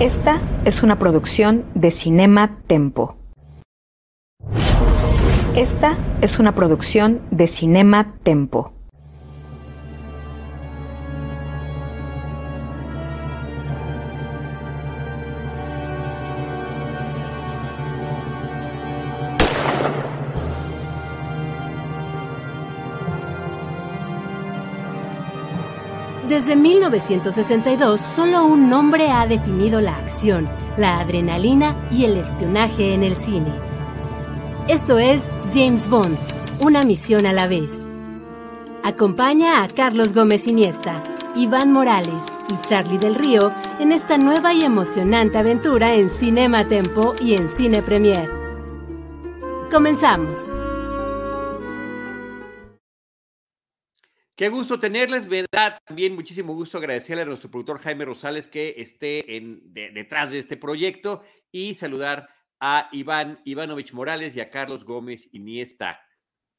Esta es una producción de Cinema Tempo. Esta es una producción de Cinema Tempo. 1962, solo un nombre ha definido la acción, la adrenalina y el espionaje en el cine. Esto es James Bond, una misión a la vez. Acompaña a Carlos Gómez Iniesta, Iván Morales y Charlie del Río en esta nueva y emocionante aventura en Cinema Tempo y en Cine Premier. Comenzamos. Qué gusto tenerles, ¿verdad? También muchísimo gusto agradecerle a nuestro productor Jaime Rosales que esté en, detrás de este proyecto y saludar a Iván Ivanovich Morales y a Carlos Gómez Iniesta.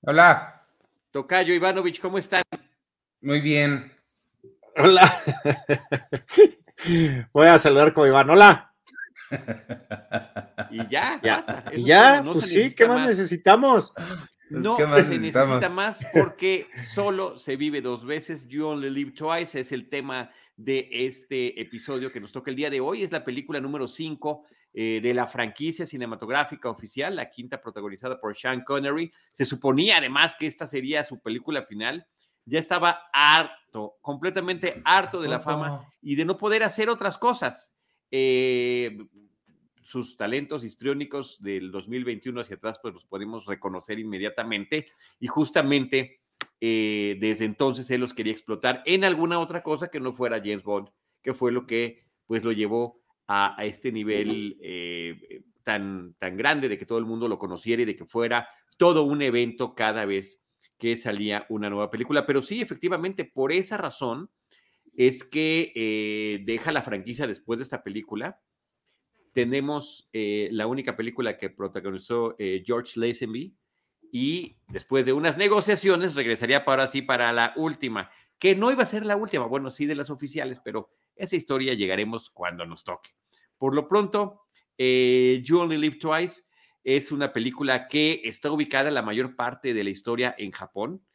Hola. Tocayo Ivanovich, ¿cómo están? Muy bien. Hola. Voy a saludar con Iván. Hola. Y ya, ya. basta. Y ya, pues sí, ¿qué más, necesitamos? No se necesita más porque solo se vive dos veces. You Only Live Twice es el tema de este episodio que nos toca el día de hoy. Es la película número 5 eh, de la franquicia cinematográfica oficial, la quinta protagonizada por Sean Connery. Se suponía además que esta sería su película final. Ya estaba harto, completamente harto de la fama y de no poder hacer otras cosas. Eh, sus talentos histriónicos del 2021 hacia atrás, pues los podemos reconocer inmediatamente y justamente eh, desde entonces él los quería explotar en alguna otra cosa que no fuera James Bond, que fue lo que pues lo llevó a, este nivel eh, tan, tan grande de que todo el mundo lo conociera y de que fuera todo un evento cada vez que salía una nueva película. Pero sí, efectivamente, por esa razón es que eh, deja la franquicia después de esta película tenemos eh, la única película que protagonizó eh, George Lazenby y después de unas negociaciones regresaría para sí para la última, que no iba a ser la última, bueno, sí de las oficiales, pero esa historia llegaremos cuando nos toque. Por lo pronto, eh, You Only Live Twice es una película que está ubicada la mayor parte de la historia en Japón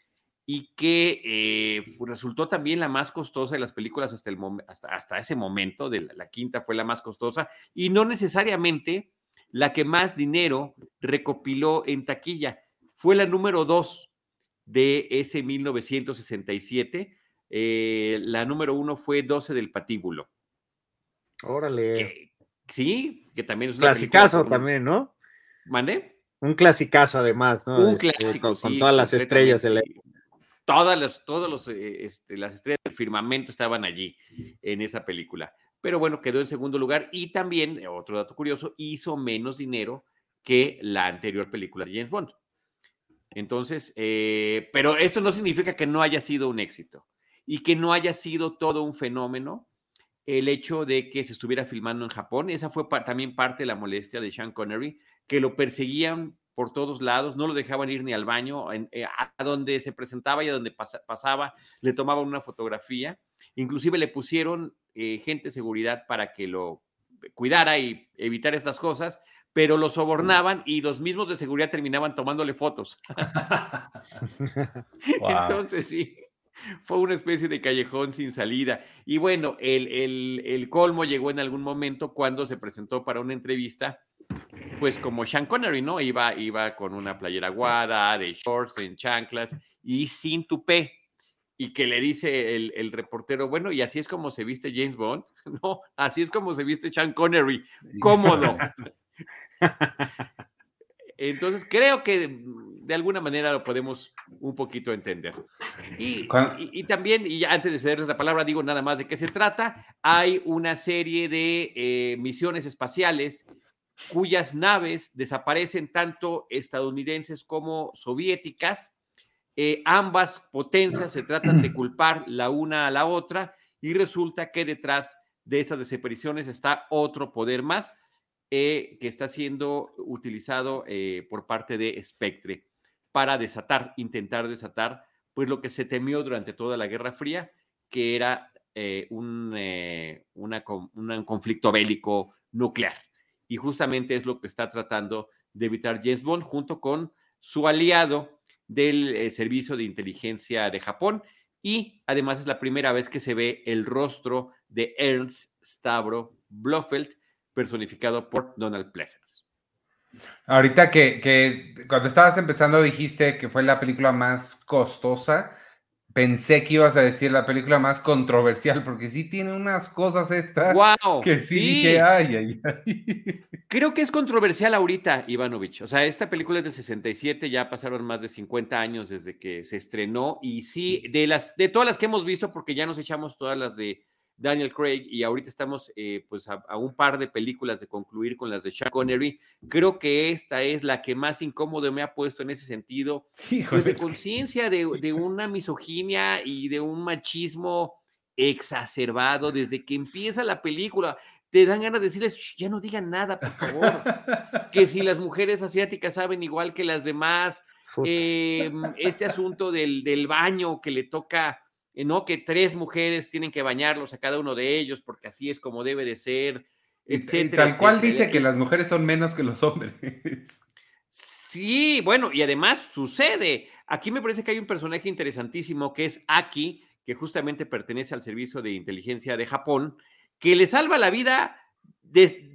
y que eh, resultó también la más costosa de las películas hasta, el hasta, hasta ese momento, de la, quinta fue la más costosa, y no necesariamente la que más dinero recopiló en taquilla. Fue la número dos de ese 1967. Eh, la número uno fue 12 del Patíbulo. Órale. sí, que también es un clasicazo también, ¿no? ¿Mande? Un clasicazo además, ¿no? Un este, clásico, con, todas las estrellas de la todas las, los, eh, este, las estrellas del firmamento estaban allí en esa película. Pero bueno, quedó en segundo lugar y también, eh, otro dato curioso, hizo menos dinero que la anterior película de James Bond. Entonces, eh, pero esto no significa que no haya sido un éxito y que no haya sido todo un fenómeno el hecho de que se estuviera filmando en Japón. Esa fue también parte de la molestia de Sean Connery, que lo perseguían por todos lados, no lo dejaban ir ni al baño, eh, a donde se presentaba y a donde pasaba, le tomaban una fotografía, inclusive le pusieron eh, gente de seguridad para que lo cuidara y evitar estas cosas, pero lo sobornaban y los mismos de seguridad terminaban tomándole fotos. Entonces, sí, fue una especie de callejón sin salida. Y bueno, el, el, el colmo llegó en algún momento cuando se presentó para una entrevista pues como Sean Connery, ¿no? Iba, iba con una playera aguada, de shorts, en chanclas y sin tupé. Y que le dice el, reportero, bueno, y así es como se viste James Bond. No, así es como se viste Sean Connery, cómodo. Entonces creo que de alguna manera lo podemos un poquito entender. Y, y, también, y antes de cederles la palabra, digo nada más de qué se trata. Hay una serie de eh, misiones espaciales cuyas naves desaparecen tanto estadounidenses como soviéticas. Eh, ambas potencias se tratan de culpar la una a la otra y resulta que detrás de estas desapariciones está otro poder más eh, que está siendo utilizado eh, por parte de Spectre para desatar, intentar desatar, pues lo que se temió durante toda la Guerra Fría, que era un, un conflicto bélico nuclear. Y justamente es lo que está tratando de evitar James Bond junto con su aliado del Servicio de Inteligencia de Japón. Y además es la primera vez que se ve el rostro de Ernst Stavro Blofeld, personificado por Donald Pleasence. Ahorita que, cuando estabas empezando dijiste que fue la película más costosa, pensé que ibas a decir la película más controversial, porque sí tiene unas cosas estas wow, que sí, dije, ay, ay, ay. Creo que es controversial ahorita, Ivanovich. O sea, esta película es del 67, ya pasaron más de 50 años desde que se estrenó, y sí, de las, de todas las que hemos visto, porque ya nos echamos todas las de Daniel Craig y ahorita estamos eh, pues a, un par de películas de concluir con las de Sean Connery. Creo que esta es la que más incómodo me ha puesto en ese sentido. Sí, pues, de conciencia de, de, una misoginia y de un machismo exacerbado desde que empieza la película. Te dan ganas de decirles, ya no digan nada, por favor. que si las mujeres asiáticas saben igual que las demás, em, este asunto del, del baño que le toca ¿no? Que tres mujeres tienen que bañarlos a cada uno de ellos porque así es como debe de ser, etcétera. tal cual dice que las mujeres son menos que los hombres. Sí, bueno, y además sucede. Aquí me parece que hay un personaje interesantísimo que es Aki, que justamente pertenece al servicio de inteligencia de Japón, que le salva la vida.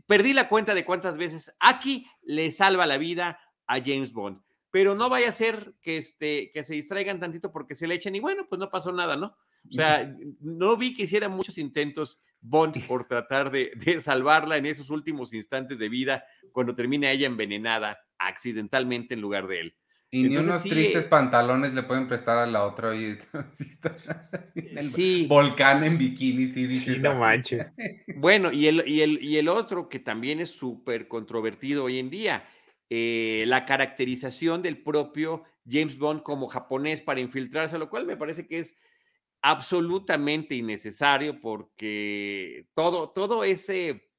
perdí la cuenta de cuántas veces Aki le salva la vida a James Bond pero no vaya a ser que, este, que se distraigan tantito porque se le echen y bueno, pues no pasó nada, ¿no? O sea, no vi que hiciera muchos intentos Bond por tratar de, salvarla en esos últimos instantes de vida cuando termina ella envenenada accidentalmente en lugar de él. Y ni unos tristes eh pantalones le pueden prestar a la otra. y sí. Volcán en bikini, sí, dice. Sí, no manches. Bueno, y el, y, el, y el otro que también es súper controvertido hoy en día eh, la caracterización del propio James Bond como japonés para infiltrarse, lo cual me parece que es absolutamente innecesario porque todo, todo ese,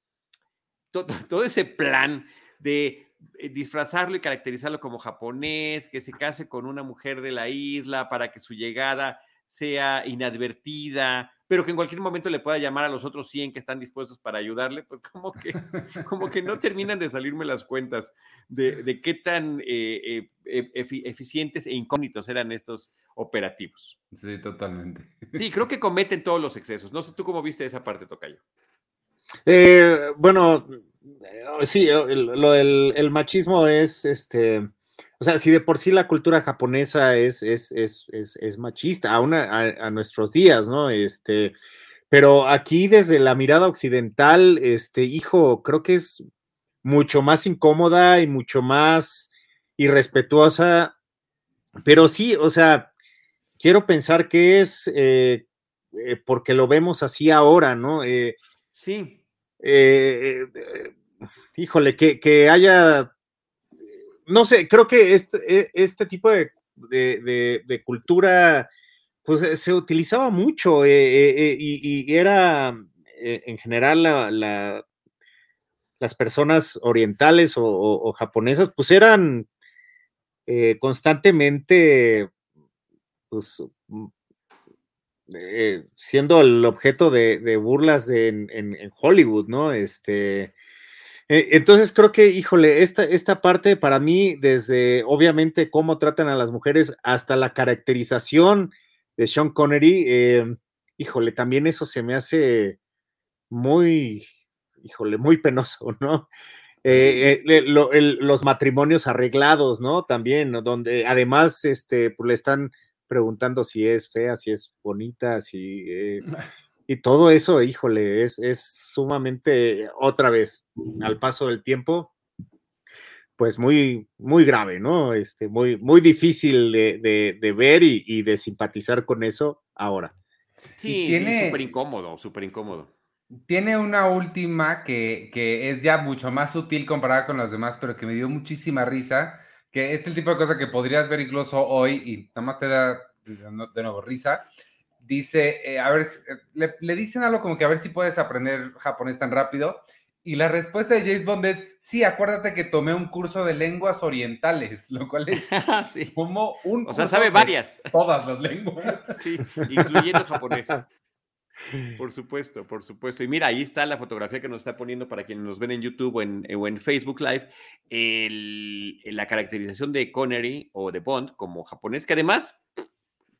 todo, ese plan de eh, disfrazarlo y caracterizarlo como japonés, que se case con una mujer de la isla para que su llegada sea inadvertida, pero que en cualquier momento le pueda llamar a los otros 100 que están dispuestos para ayudarle, pues como que, como que no terminan de salirme las cuentas de, qué tan eh, eh, eficientes e incógnitos eran estos operativos. Sí, totalmente. Sí, creo que cometen todos los excesos. No sé tú cómo viste esa parte, Tocayo. Eh, bueno, sí, lo del el machismo es este o sea, si de por sí la cultura japonesa es, es, es, es machista, aún a, nuestros días, ¿no? Este, pero aquí desde la mirada occidental, este, hijo, creo que es mucho más incómoda y mucho más irrespetuosa, pero sí, o sea, quiero pensar que es eh, eh, porque lo vemos así ahora, ¿no? Eh, sí. híjole, que, que haya no sé, creo que este, e, este tipo de, cultura pues eh, se utilizaba mucho eh, eh, y, era en general las personas orientales o, japonesas pues eran constantemente pues mm, siendo el objeto de, burlas en, en, Hollywood, ¿no? Este, eh, entonces creo que, híjole, esta, esta parte para mí, desde obviamente cómo tratan a las mujeres hasta la caracterización de Sean Connery, em, híjole, también eso se me hace muy, híjole, muy penoso, ¿no? Eh, eh, los matrimonios arreglados, ¿no? También, donde además este, pues, le están preguntando si es fea, si es bonita, si y todo eso, híjole, es, es sumamente, otra vez, al paso del tiempo, pues muy, muy grave, ¿no? Este, muy, muy difícil de, ver y, de simpatizar con eso ahora. Sí, tiene, súper incómodo, súper incómodo. Tiene una última que, que, es ya mucho más sutil comparada con las demás, pero que me dio muchísima risa, que es el tipo de cosa que podrías ver incluso hoy y nada más te da de nuevo risa dice, eh, a ver, eh, le, dicen algo como que a ver si puedes aprender japonés tan rápido. Y la respuesta de James Bond es, sí, acuérdate que tomé un curso de lenguas orientales, lo cual es como un... O sea, sabe varias. Todas las lenguas. Sí, incluyendo japonés. Por supuesto, por supuesto. Y mira, ahí está la fotografía que nos está poniendo para quienes nos ven en YouTube o en, o en Facebook Live, la caracterización de Connery o de Bond como japonés, que además,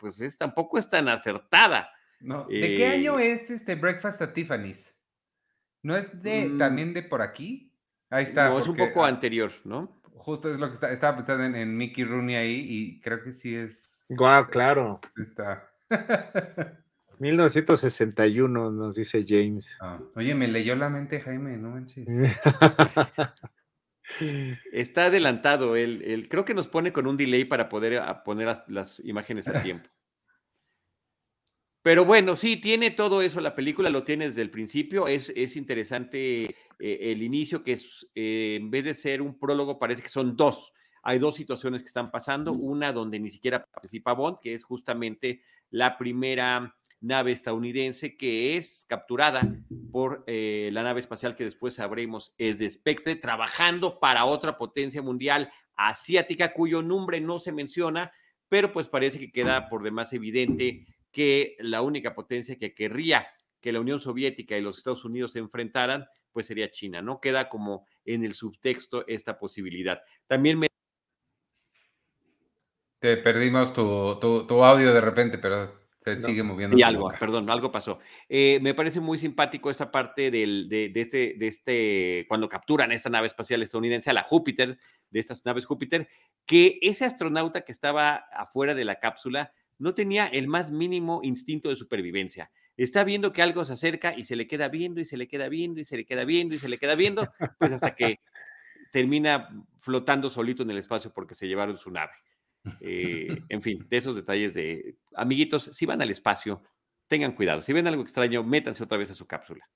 pues es, tampoco es tan acertada. No. ¿De qué año eh, es este Breakfast at Tiffany's? ¿No es de mm. también de por aquí? Ahí está. No, es un poco anterior, ¿no? Justo es lo que está, estaba pensando en, Mickey Rooney ahí y creo que sí es. Guau, claro. Está. 1961, nos dice James. Ah, oye, me leyó la mente Jaime, no manches. Está adelantado, él, creo que nos pone con un delay para poder poner las, imágenes a tiempo. Pero bueno, sí, tiene todo eso, la película lo tiene desde el principio, es, es interesante eh, el inicio, que es, eh, en vez de ser un prólogo, parece que son dos. Hay dos situaciones que están pasando, una donde ni siquiera participa Bond, que es justamente la primera nave estadounidense que es capturada por eh, la nave espacial que después sabremos es de Spectre, trabajando para otra potencia mundial asiática cuyo nombre no se menciona, pero pues parece que queda por demás evidente que la única potencia que querría que la Unión Soviética y los Estados Unidos se enfrentaran, pues sería China, ¿no? Queda como en el subtexto esta posibilidad. También me... Te perdimos tu, tu audio de repente, pero se sigue moviendo. Y algo, perdón, algo pasó. Eh, me parece muy simpático esta parte del, de, este, de este, cuando capturan esta nave espacial estadounidense, a la Júpiter, de estas naves Júpiter, que ese astronauta que estaba afuera de la cápsula no tenía el más mínimo instinto de supervivencia. Está viendo que algo se acerca y se le queda viendo y se le queda viendo y se le queda viendo y se le queda viendo, pues hasta que termina flotando solito en el espacio porque se llevaron su nave. Eh, en fin, de esos detalles de amiguitos, si van al espacio, tengan cuidado. Si ven algo extraño, métanse otra vez a su cápsula.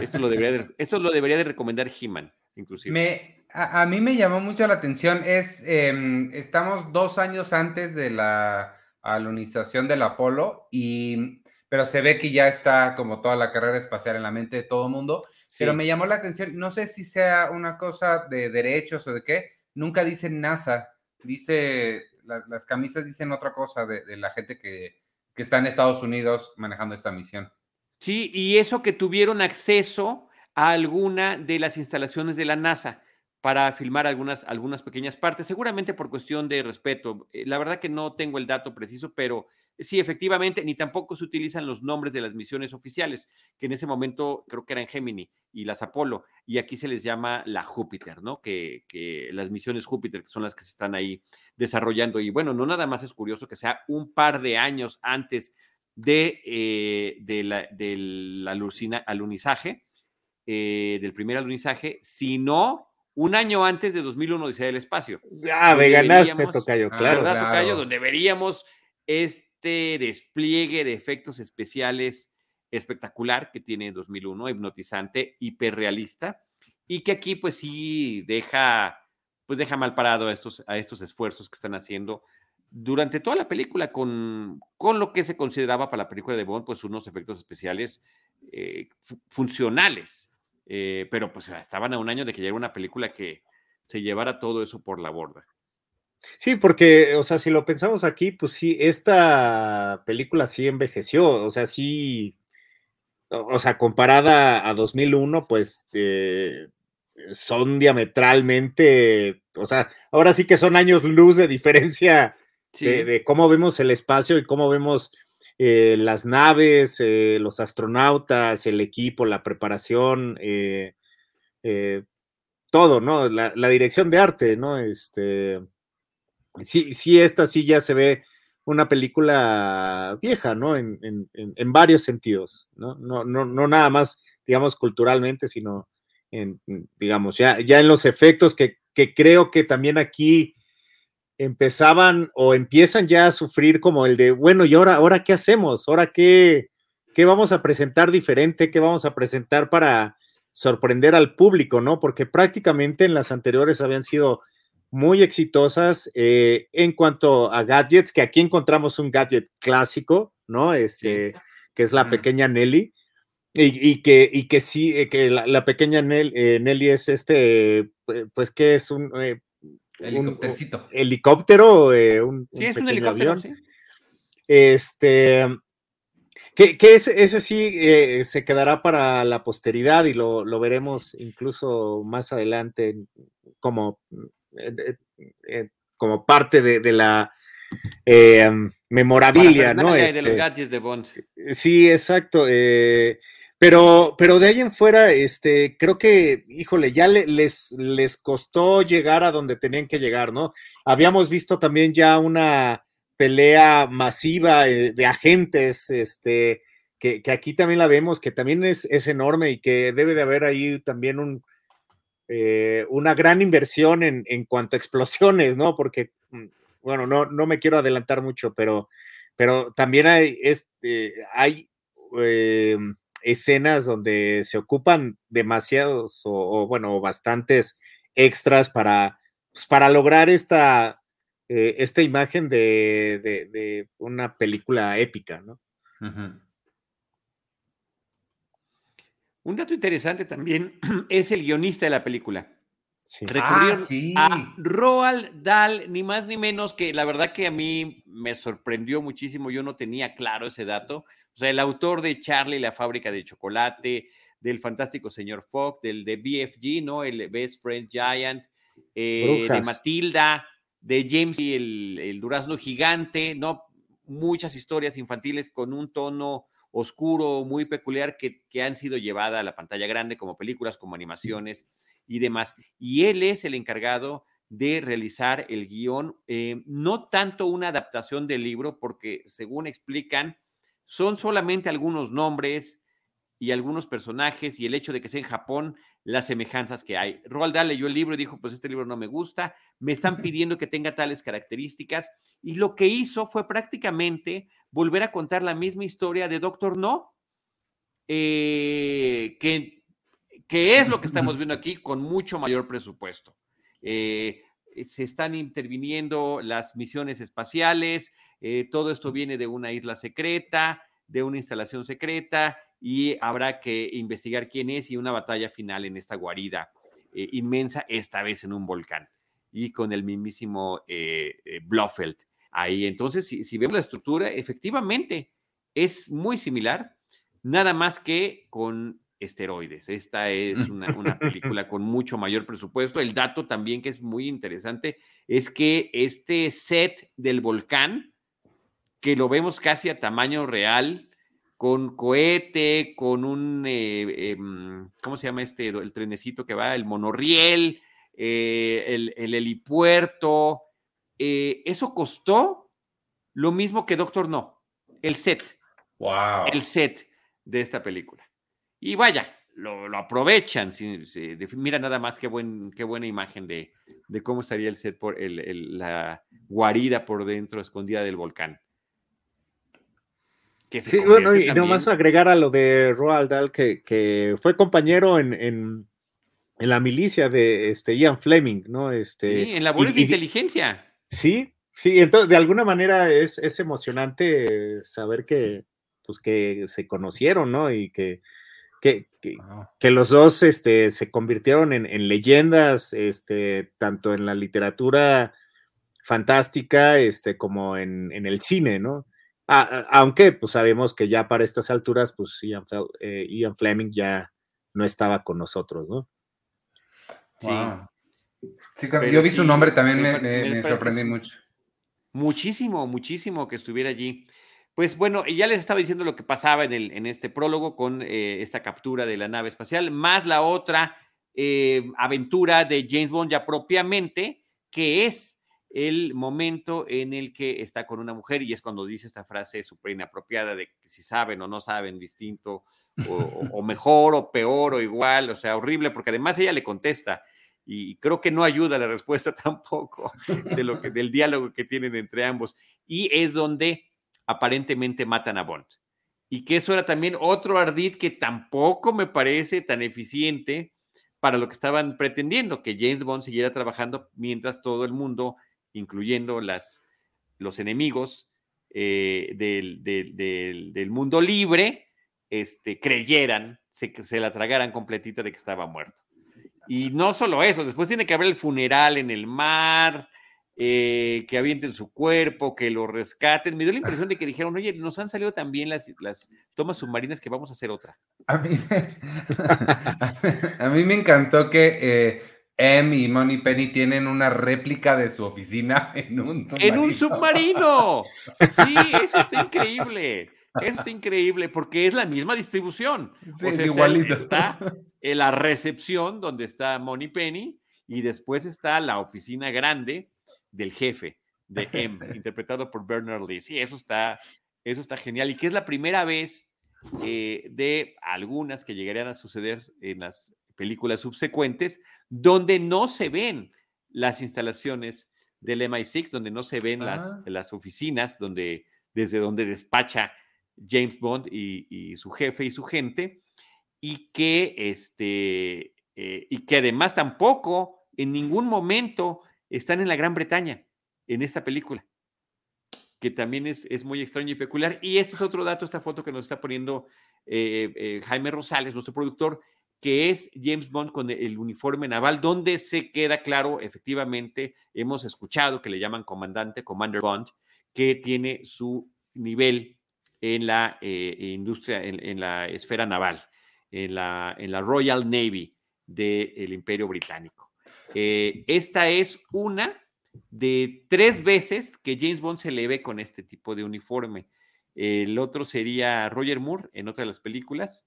Esto lo debería de, esto lo debería de recomendar He-Man, inclusive. Me, a, mí me llamó mucho la atención, es, em, estamos dos años antes de la alunización del Apolo, y, pero se ve que ya está como toda la carrera espacial en la mente de todo el mundo, pero me llamó la atención, no sé si sea una cosa de derechos o de qué, nunca dice NASA, dice las camisas dicen otra cosa de, la gente que, está en Estados Unidos manejando esta misión. Sí, y eso que tuvieron acceso a alguna de las instalaciones de la NASA para filmar algunas, algunas pequeñas partes, seguramente por cuestión de respeto. Eh, la verdad que no tengo el dato preciso, pero sí, efectivamente, ni tampoco se utilizan los nombres de las misiones oficiales, que en ese momento creo que eran Gemini y las Apolo, y aquí se les llama la Júpiter, ¿no? Que, las misiones Júpiter, que son las que se están ahí desarrollando. Y bueno, no nada más es curioso que sea un par de años antes de, eh, del alunizaje, eh, del primer alunizaje, sino un año antes de 2001 Odisea del Espacio. Ah, me ganaste, Tocayo, claro. ¿Verdad, Tocayo? Donde veríamos este este despliegue de efectos especiales espectacular que tiene 2001, hipnotizante, hiperrealista, y que aquí pues sí deja, pues deja mal parado a estos, a estos esfuerzos que están haciendo durante toda la película con, con lo que se consideraba para la película de Bond, pues unos efectos especiales eh, funcionales, eh, pero pues estaban a un año de que llegara una película que se llevara todo eso por la borda. Sí, porque, o sea, si lo pensamos aquí, pues sí, esta película sí envejeció, o sea, sí, o, sea, comparada a 2001, pues eh, son diametralmente, o sea, ahora sí que son años luz de diferencia de, cómo vemos el espacio y cómo vemos eh, las naves, eh, los astronautas, el equipo, la preparación, todo, ¿no? La, la, dirección de arte, ¿no? Este sí, sí, esta sí ya se ve una película vieja, ¿no? En, varios sentidos, ¿no? No, no, no nada más, digamos, culturalmente, sino en, digamos, ya, ya en los efectos que, creo que también aquí empezaban o empiezan ya a sufrir como el de, bueno, ¿y ahora, ahora qué hacemos? ¿Ahora qué, qué vamos a presentar diferente? ¿Qué vamos a presentar para sorprender al público, ¿no? Porque prácticamente en las anteriores habían sido muy exitosas eh, en cuanto a gadgets, que aquí encontramos un gadget clásico, ¿no? Este, que es la pequeña Nelly. Y, que, y que sí, eh, que la, pequeña eh, Nelly, es este, pues que es un, helicóptero, un, sí, es un helicóptero, avión. Este, que, ese, sí eh, se quedará para la posteridad y lo, veremos incluso más adelante como, eh, eh, como parte de, la memorabilia, ¿no? de los este, de Bond. Sí, exacto. pero, pero de ahí en fuera, este, creo que, híjole, ya les, les costó llegar a donde tenían que llegar, ¿no? Habíamos visto también ya una pelea masiva eh, de agentes, este, que, aquí también la vemos, que también es, enorme y que debe de haber ahí también un, eh, una gran inversión en, cuanto a explosiones, ¿no? Porque, mm, bueno, no, no me quiero adelantar mucho, pero, pero también hay, este, hay eh, escenas donde se ocupan demasiados o, bueno, bastantes extras para, pues, para lograr esta, eh, esta imagen de, una película épica, ¿no? Un dato interesante también es el guionista de la película. Sí. Ah, a Roald Dahl, ni más ni menos que la verdad que a mí me sorprendió muchísimo, yo no tenía claro ese dato. O sea, el autor de Charlie, la fábrica de chocolate, del fantástico señor Fogg, del de BFG, ¿no? El Best Friend Giant, eh, de Matilda, de James y el, durazno gigante, ¿no? Muchas historias infantiles con un tono oscuro, muy peculiar, que, han sido llevadas a la pantalla grande como películas, como animaciones y demás. Y él es el encargado de realizar el guion, eh, no tanto una adaptación del libro, porque según explican, son solamente algunos nombres y algunos personajes y el hecho de que sea en Japón las semejanzas que hay. Roald Dahl leyó el libro y dijo, pues este libro no me gusta, me están pidiendo que tenga tales características, y lo que hizo fue prácticamente volver a contar la misma historia de Doctor No, eh, que, que, es lo que estamos viendo aquí con mucho mayor presupuesto. Eh, se están interviniendo las misiones espaciales, eh, todo esto viene de una isla secreta, de una instalación secreta, y habrá que investigar quién es y una batalla final en esta guarida inmensa, esta vez en un volcán y con el mismísimo Blofeld ahí. Entonces, si, vemos la estructura, efectivamente es muy similar, nada más que con esteroides. Esta es una, una, película con mucho mayor presupuesto. El dato también que es muy interesante es que este set del volcán, que lo vemos casi a tamaño real, con cohete, con un, eh, em, ¿cómo se llama este? El trenecito que va, el monorriel, eh, el, helipuerto. Eh, eso costó lo mismo que Doctor No, el set. Wow. El set de esta película. Y vaya, lo, aprovechan. mira nada más qué, buen, qué buena imagen de, cómo estaría el set por la guarida por dentro, escondida del volcán sí, bueno, y nomás agregar a lo de Roald Dahl, que, fue compañero en, la milicia de este, Ian Fleming, ¿no? Este, sí, en labores de inteligencia. Sí, sí, entonces de alguna manera es, es emocionante saber que, pues, que se conocieron, ¿no? Y que, que, que, los dos este, se convirtieron en, leyendas, este, tanto en la literatura fantástica este, como en, en el cine, ¿no? aunque pues sabemos que ya para estas alturas, pues eh, Ian, Fleming ya no estaba con nosotros, ¿no? Sí. Yo vi su nombre también, me, sorprendí mucho. Muchísimo, muchísimo que estuviera allí. Pues bueno, ya les estaba diciendo lo que pasaba en, el, en este prólogo con eh, esta captura de la nave espacial, más la otra eh, aventura de James Bond ya propiamente, que es el momento en el que está con una mujer y es cuando dice esta frase súper inapropiada de que si saben o no saben distinto o, mejor o peor o igual, o sea, horrible, porque además ella le contesta y creo que no ayuda la respuesta tampoco de lo que, del diálogo que tienen entre ambos y es donde aparentemente matan a Bond. Y que eso era también otro ardid que tampoco me parece tan eficiente para lo que estaban pretendiendo, que James Bond siguiera trabajando mientras todo el mundo incluyendo las, los enemigos eh, del, mundo libre, este, creyeran, se, se la tragaran completita de que estaba muerto. Y no solo eso, después tiene que haber el funeral en el mar, eh, que avienten su cuerpo, que lo rescaten. Me dio la impresión de que dijeron, oye, nos han salido también las, las tomas submarinas que vamos a hacer otra. A mí, a mí me encantó que eh, M y Money Penny tienen una réplica de su oficina en un submarino. En un submarino. Sí, eso está increíble. Está increíble porque es la misma distribución. Sí, es igualito. Está, en la recepción donde está Money Penny y después está la oficina grande del jefe de M, interpretado por Bernard Lee. Sí, eso está, eso está genial y que es la primera vez eh, de algunas que llegarían a suceder en las películas subsecuentes, donde no se ven las instalaciones del MI6, donde no se ven las, Ah. las oficinas, donde, desde donde despacha James Bond y, su jefe y su gente, y que, este, eh, y que además tampoco en ningún momento están en la Gran Bretaña en esta película, que también es, es muy extraño y peculiar. Y este es otro dato, esta foto que nos está poniendo eh, eh, Jaime Rosales, nuestro productor, que es James Bond con el uniforme naval, donde se queda claro, efectivamente, hemos escuchado que le llaman comandante, Commander Bond, que tiene su nivel en la eh, industria, en, en, la esfera naval, en la, en la Royal Navy del Imperio Británico. Eh, esta es una de tres veces que James Bond se le ve con este tipo de uniforme. El otro sería Roger Moore en otra de las películas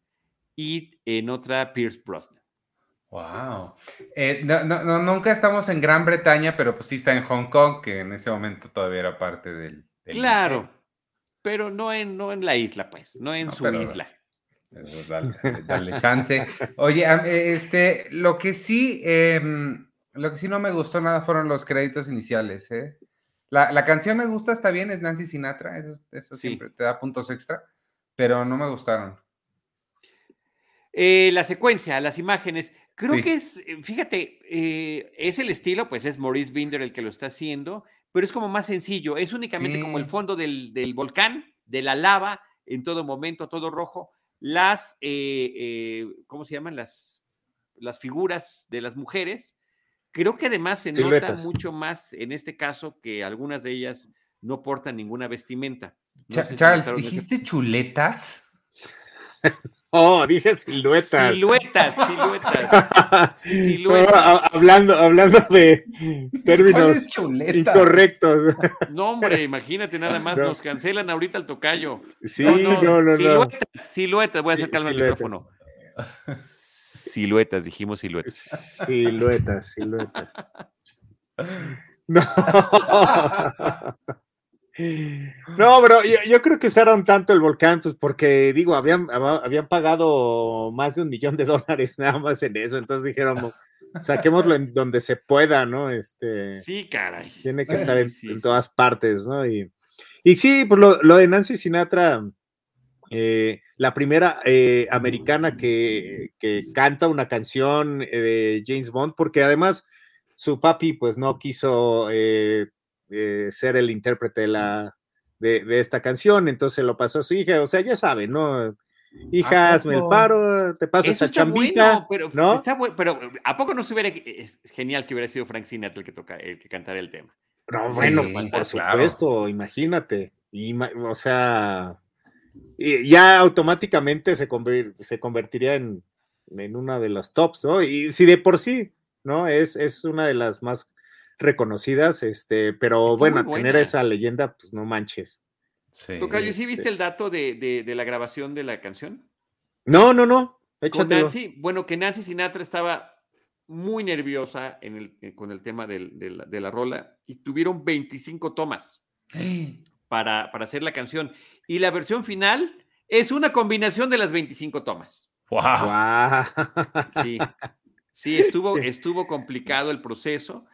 y en otra Pierce Brosnan. Wow. Eh, no, no, nunca estamos en Gran Bretaña, pero pues sí está en Hong Kong, que en ese momento todavía era parte del. del claro. Pero no en, no en la isla, pues, no en No, su pero- isla. Dale, dale chance. Oye, a- este, lo que sí, em, lo que sí no me gustó nada fueron los créditos iniciales, ¿eh? La, la canción me gusta, está bien, es Nancy Sinatra, eso, eso Sí. siempre te da puntos extra, pero no me gustaron. Eh, la secuencia, las imágenes, creo Sí. que es, eh, fíjate, eh, es el estilo, pues es Maurice Binder el que lo está haciendo, pero es como más sencillo, es únicamente como el fondo del, del volcán, de la lava, en todo momento, todo rojo, las, eh, eh, ¿cómo se llaman? Las, las figuras de las mujeres. Creo que además se nota Siluetas. mucho más en este caso que algunas de ellas no portan ninguna vestimenta. No Charles, notaron ese- ¿dijiste chuletas? Oh, dije siluetas. Siluetas, siluetas. No, Siluetas. ha- hablando, hablando de términos incorrectos. No, hombre, imagínate nada más, No. nos cancelan ahorita el tocayo. Sí, no, no, no. Siluetas, siluetas, voy a Sí, acercarme al siluetas. micrófono. Siluetas, dijimos siluetas. Siluetas, siluetas. No. No, pero yo, yo creo que usaron tanto el volcán, pues porque digo, habían, hab- habían pagado más de un millón de dólares nada más en eso, entonces dijeron, saquémoslo en donde se pueda, ¿no? Este, Sí, caray. tiene que estar en, Sí, en sí. todas partes, ¿no? Y, y sí, pues lo, lo de Nancy Sinatra, eh, la primera eh, americana que, que canta una canción eh, de James Bond, porque además su papi pues no quiso eh, eh, ser el intérprete de, la, de, de esta canción, entonces lo pasó a su hija, o sea, ya sabe, ¿no? Hija, ¿A hazme el paro, te paso Eso esta está chambita, bueno, pero, ¿no? está bueno, pero ¿a poco no se hubiera, es genial que hubiera sido Frank Sinatra el que toca, el que cantara el tema? No, Sí, bueno, sí, por claro. supuesto, imagínate. O sea, ya automáticamente se, conver- se convertiría en, en una de las tops, ¿no? Y si de por sí, ¿no? Es, es una de las más reconocidas, este, pero Está bueno, tener esa leyenda, pues no manches. Sí. Tocayo, ¿sí este- viste el dato de, de- de la grabación de la canción? No, no, no, Con échatelo. Nancy, bueno, que Nancy Sinatra estaba muy nerviosa en el, eh, con el tema del- de, la, de la rola y tuvieron 25 tomas para, para hacer la canción. Y la versión final es una combinación de las 25 tomas. Wow. Guau. Sí, sí, estuvo, estuvo complicado el proceso.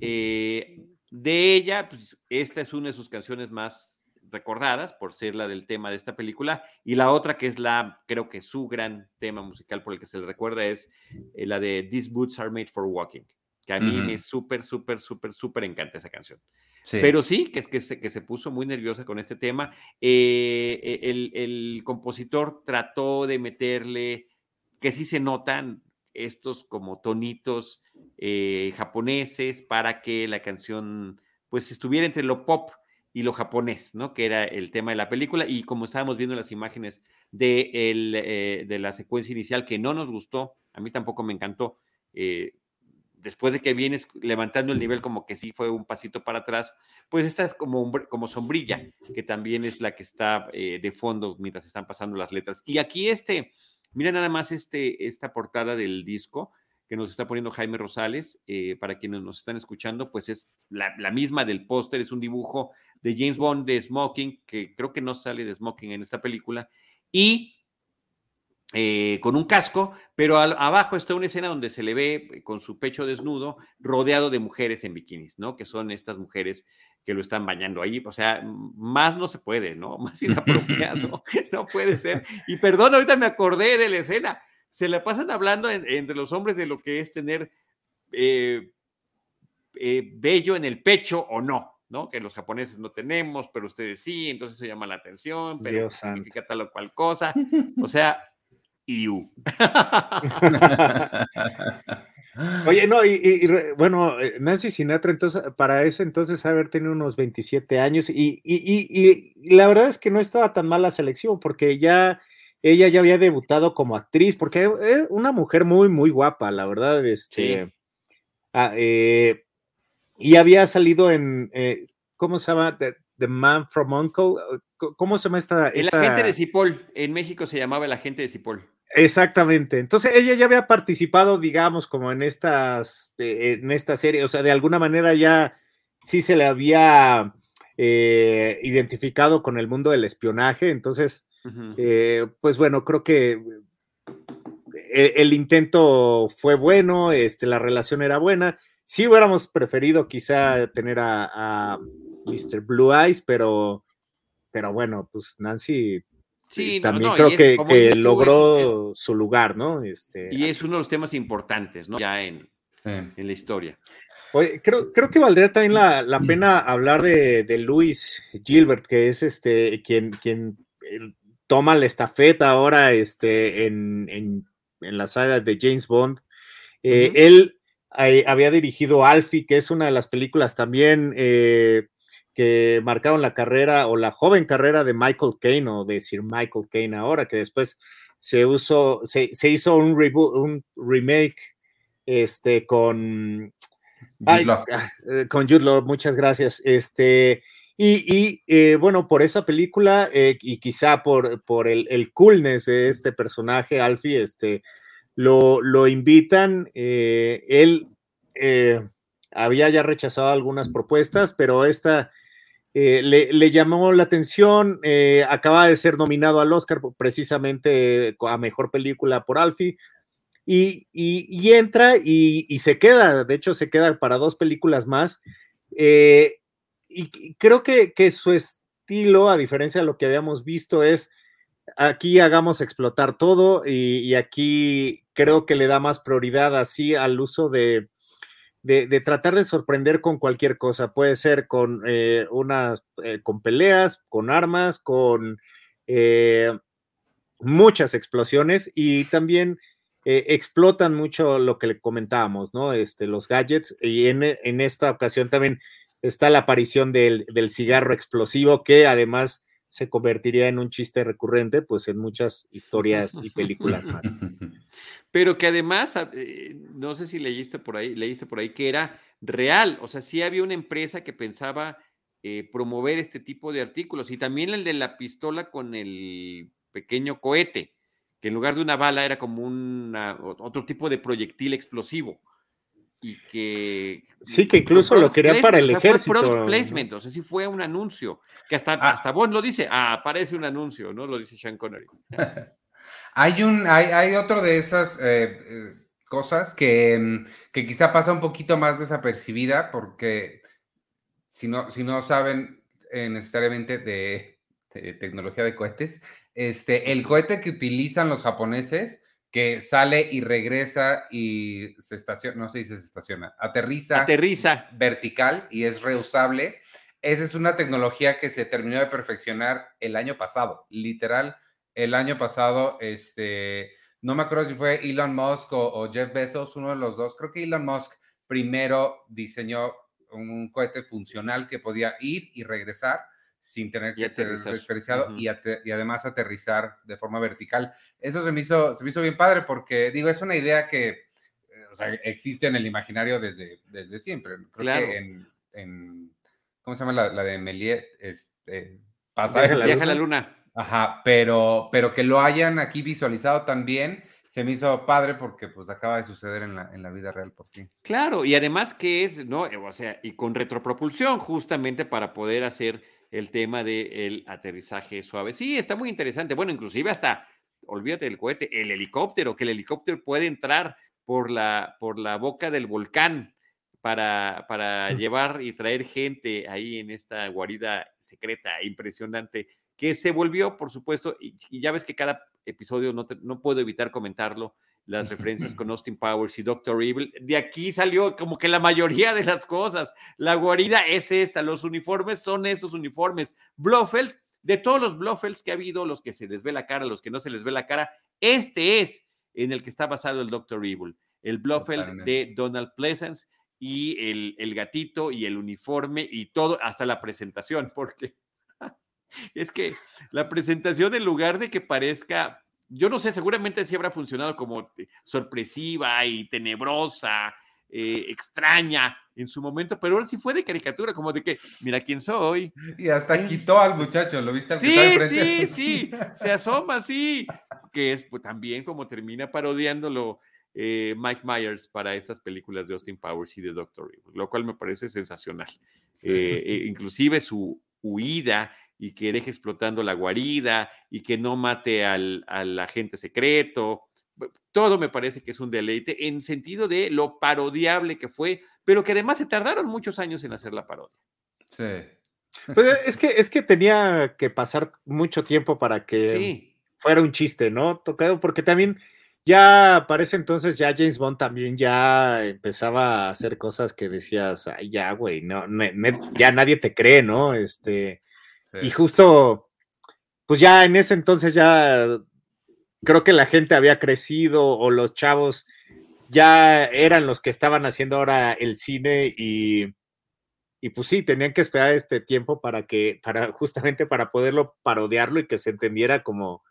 Eh, de ella, pues, esta es una de sus canciones más recordadas por ser la del tema de esta película y la otra que es la, creo que su gran tema musical por el que se le recuerda es eh, la de These Boots Are Made for Walking, que a mí me súper, súper, súper, súper encanta esa canción. Sí. Pero sí, que es que se, que se puso muy nerviosa con este tema. Eh, eh, el, el compositor trató de meterle, que sí se notan estos como tonitos eh, japoneses para que la canción pues estuviera entre lo pop y lo japonés, ¿no? Que era el tema de la película. Y como estábamos viendo las imágenes de, el, eh, de la secuencia inicial, que no nos gustó, a mí tampoco me encantó. Eh, después de que vienes levantando el nivel, como que sí fue un pasito para atrás, pues esta es como, como sombrilla, que también es la que está de fondo mientras están pasando las letras. Y aquí este, mira nada más este, esta portada del disco que nos está poniendo Jaime Rosales, para quienes nos están escuchando, pues es la, la misma del póster, es un dibujo de James Bond de Smoking, que creo que no sale de Smoking en esta película, y eh, con un casco, pero abajo está una escena donde se le ve eh, con su pecho desnudo, rodeado de mujeres en bikinis, ¿no? Que son estas mujeres que lo están bañando ahí. O sea, más no se puede, ¿no? Más inapropiado, no puede ser. Y perdón, ahorita me acordé de la escena. Se la pasan hablando entre los hombres de lo que es tener eh, bello en el pecho o no. ¿no? Que los japoneses no tenemos, pero ustedes sí, entonces eso llama la atención, pero significa tal o cual cosa. O sea, IU. Oye, no, y, bueno, eh, Nancy Sinatra, entonces, para ese entonces haber tenido unos 27 años, y, y, la verdad es que no estaba tan mal la selección, porque ya ella ya había debutado como actriz, porque es una mujer muy, muy guapa, la verdad, este. Ah, eh, y había salido en, eh, ¿cómo se llama? The, Man from Uncle. ¿Cómo se llama esta, El agente de Cipoll. En México se llamaba el agente de Cipoll. Exactamente. Entonces ella ya había participado, digamos, como en estas, eh, en esta serie. O sea, de alguna manera ya sí se le había eh, identificado con el mundo del espionaje. Entonces, pues bueno, creo que el, intento fue bueno, este, la relación era buena sí hubiéramos preferido quizá tener a, Mr. Blue Eyes, pero, pero bueno, pues Nancy sí, también creo que, logró su lugar, ¿no? Este, y es uno de los temas importantes, ¿no? Ya en, la historia. Oye, creo, creo que valdría también la, pena hablar de, de Luis Gilbert, que es este quien, quien eh, toma la estafeta ahora este, en, en, la saga de James Bond. Eh, él había dirigido Alfie, que es una de las películas también eh, que marcaron la carrera o la joven carrera de Michael Caine o de Sir Michael Caine ahora, que después se, usó, se, hizo un, un remake este, con... Ah, eh, con Jude muchas gracias. Este, y, eh, bueno, por esa película y quizá por, por el, coolness de este personaje, Alfie, este, lo, invitan, eh, él eh, había ya rechazado algunas propuestas, pero esta eh, le, llamó la atención, acaba de ser nominado al Oscar precisamente a Mejor Película por Alfie, y, entra y, se queda, de hecho se queda para dos películas más, y creo que, que su estilo, a diferencia de lo que habíamos visto, es aquí hagamos explotar todo y, aquí creo que le da más prioridad así al uso de, de, tratar de sorprender con cualquier cosa. Puede ser con eh, unas, eh, con peleas, con armas, con eh, muchas explosiones y también explotan mucho lo que le comentábamos, ¿no? Este, los gadgets y en, en esta ocasión también está la aparición del, del cigarro explosivo que además se convertiría en un chiste recurrente, pues en muchas historias y películas más. Pero que además, eh, no sé si leíste por ahí, leíste por ahí que era real, o sea, sí había una empresa que pensaba eh, promover este tipo de artículos y también el de la pistola con el pequeño cohete, que en lugar de una bala era como un otro tipo de proyectil explosivo y que... Sí, que incluso lo querían para el ejército. Fue placement, o sea, sí fue un anuncio, que hasta, ah. hasta Bond lo dice, ah, aparece un anuncio, ¿no? Lo dice Sean Connery. hay, un, hay, hay, otro de esas eh, eh, cosas que, mm, que, quizá pasa un poquito más desapercibida, porque si no, si no saben eh, necesariamente de, de, tecnología de cohetes, este, el cohete que utilizan los japoneses que sale y regresa y se estaciona, no sé si se estaciona, aterriza, aterriza vertical y es reusable. Esa es una tecnología que se terminó de perfeccionar el año pasado, literal, el año pasado, este, no me acuerdo si fue Elon Musk o, Jeff Bezos, uno de los dos, creo que Elon Musk primero diseñó un cohete funcional que podía ir y regresar sin tener que ser desperdiciado y, además aterrizar de forma vertical. Eso se me hizo, se me hizo bien padre porque, digo, es una idea que eh, o sea, existe en el imaginario desde, desde siempre. Creo que en, ¿cómo se llama la, de Meliet? Este, pasa Viaja, a la luna. Ajá, pero, pero que lo hayan aquí visualizado también se me hizo padre porque pues acaba de suceder en la, en la vida real por fin. Claro, y además que es, ¿no? O sea, y con retropropulsión justamente para poder hacer el tema del aterrizaje suave. Sí, está muy interesante. Bueno, inclusive hasta, olvídate del cohete, el helicóptero, que el helicóptero puede entrar por la, por la boca del volcán para, para llevar y traer gente ahí en esta guarida secreta, impresionante, que se volvió, por supuesto, y, ya ves que cada episodio no, no puedo evitar comentarlo, las referencias con Austin Powers y Doctor Evil. De aquí salió como que la mayoría de las cosas. La guarida es esta, los uniformes son esos uniformes. Blofeld, de todos los Blofelds que ha habido, los que se les ve la cara, los que no se les ve la cara, este es en el que está basado el Doctor Evil, el Blofeld de Donald Pleasance y el, el gatito y el uniforme y todo, hasta la presentación, porque es que la presentación, en lugar de que parezca yo no sé, seguramente sí habrá funcionado como eh, sorpresiva y tenebrosa, eh, extraña en su momento, pero ahora sí fue de caricatura, como de que, mira quién soy. Y hasta quitó al muchacho, ¿lo viste? Al sí, sí, sí, se asoma así, que es pues, también como termina parodiándolo eh, Mike Myers para estas películas de Austin Powers y de Doctor Evil, lo cual me parece sensacional. inclusive su huida y que deje explotando la guarida y que no mate al, agente secreto. Todo me parece que es un deleite en sentido de lo parodiable que fue, pero que además se tardaron muchos años en hacer la parodia. Sí. Pues es que, es que tenía que pasar mucho tiempo para que fuera un chiste, ¿no? Tocado, porque también ya parece entonces ya James Bond también ya empezaba a hacer cosas que decías, ay, ya, güey, no, ya nadie te cree, ¿no? Este, y justo, pues ya en ese entonces ya creo que la gente había crecido o los chavos ya eran los que estaban haciendo ahora el cine y, y pues sí, tenían que esperar este tiempo para que, para justamente para poderlo parodiarlo y que se entendiera como,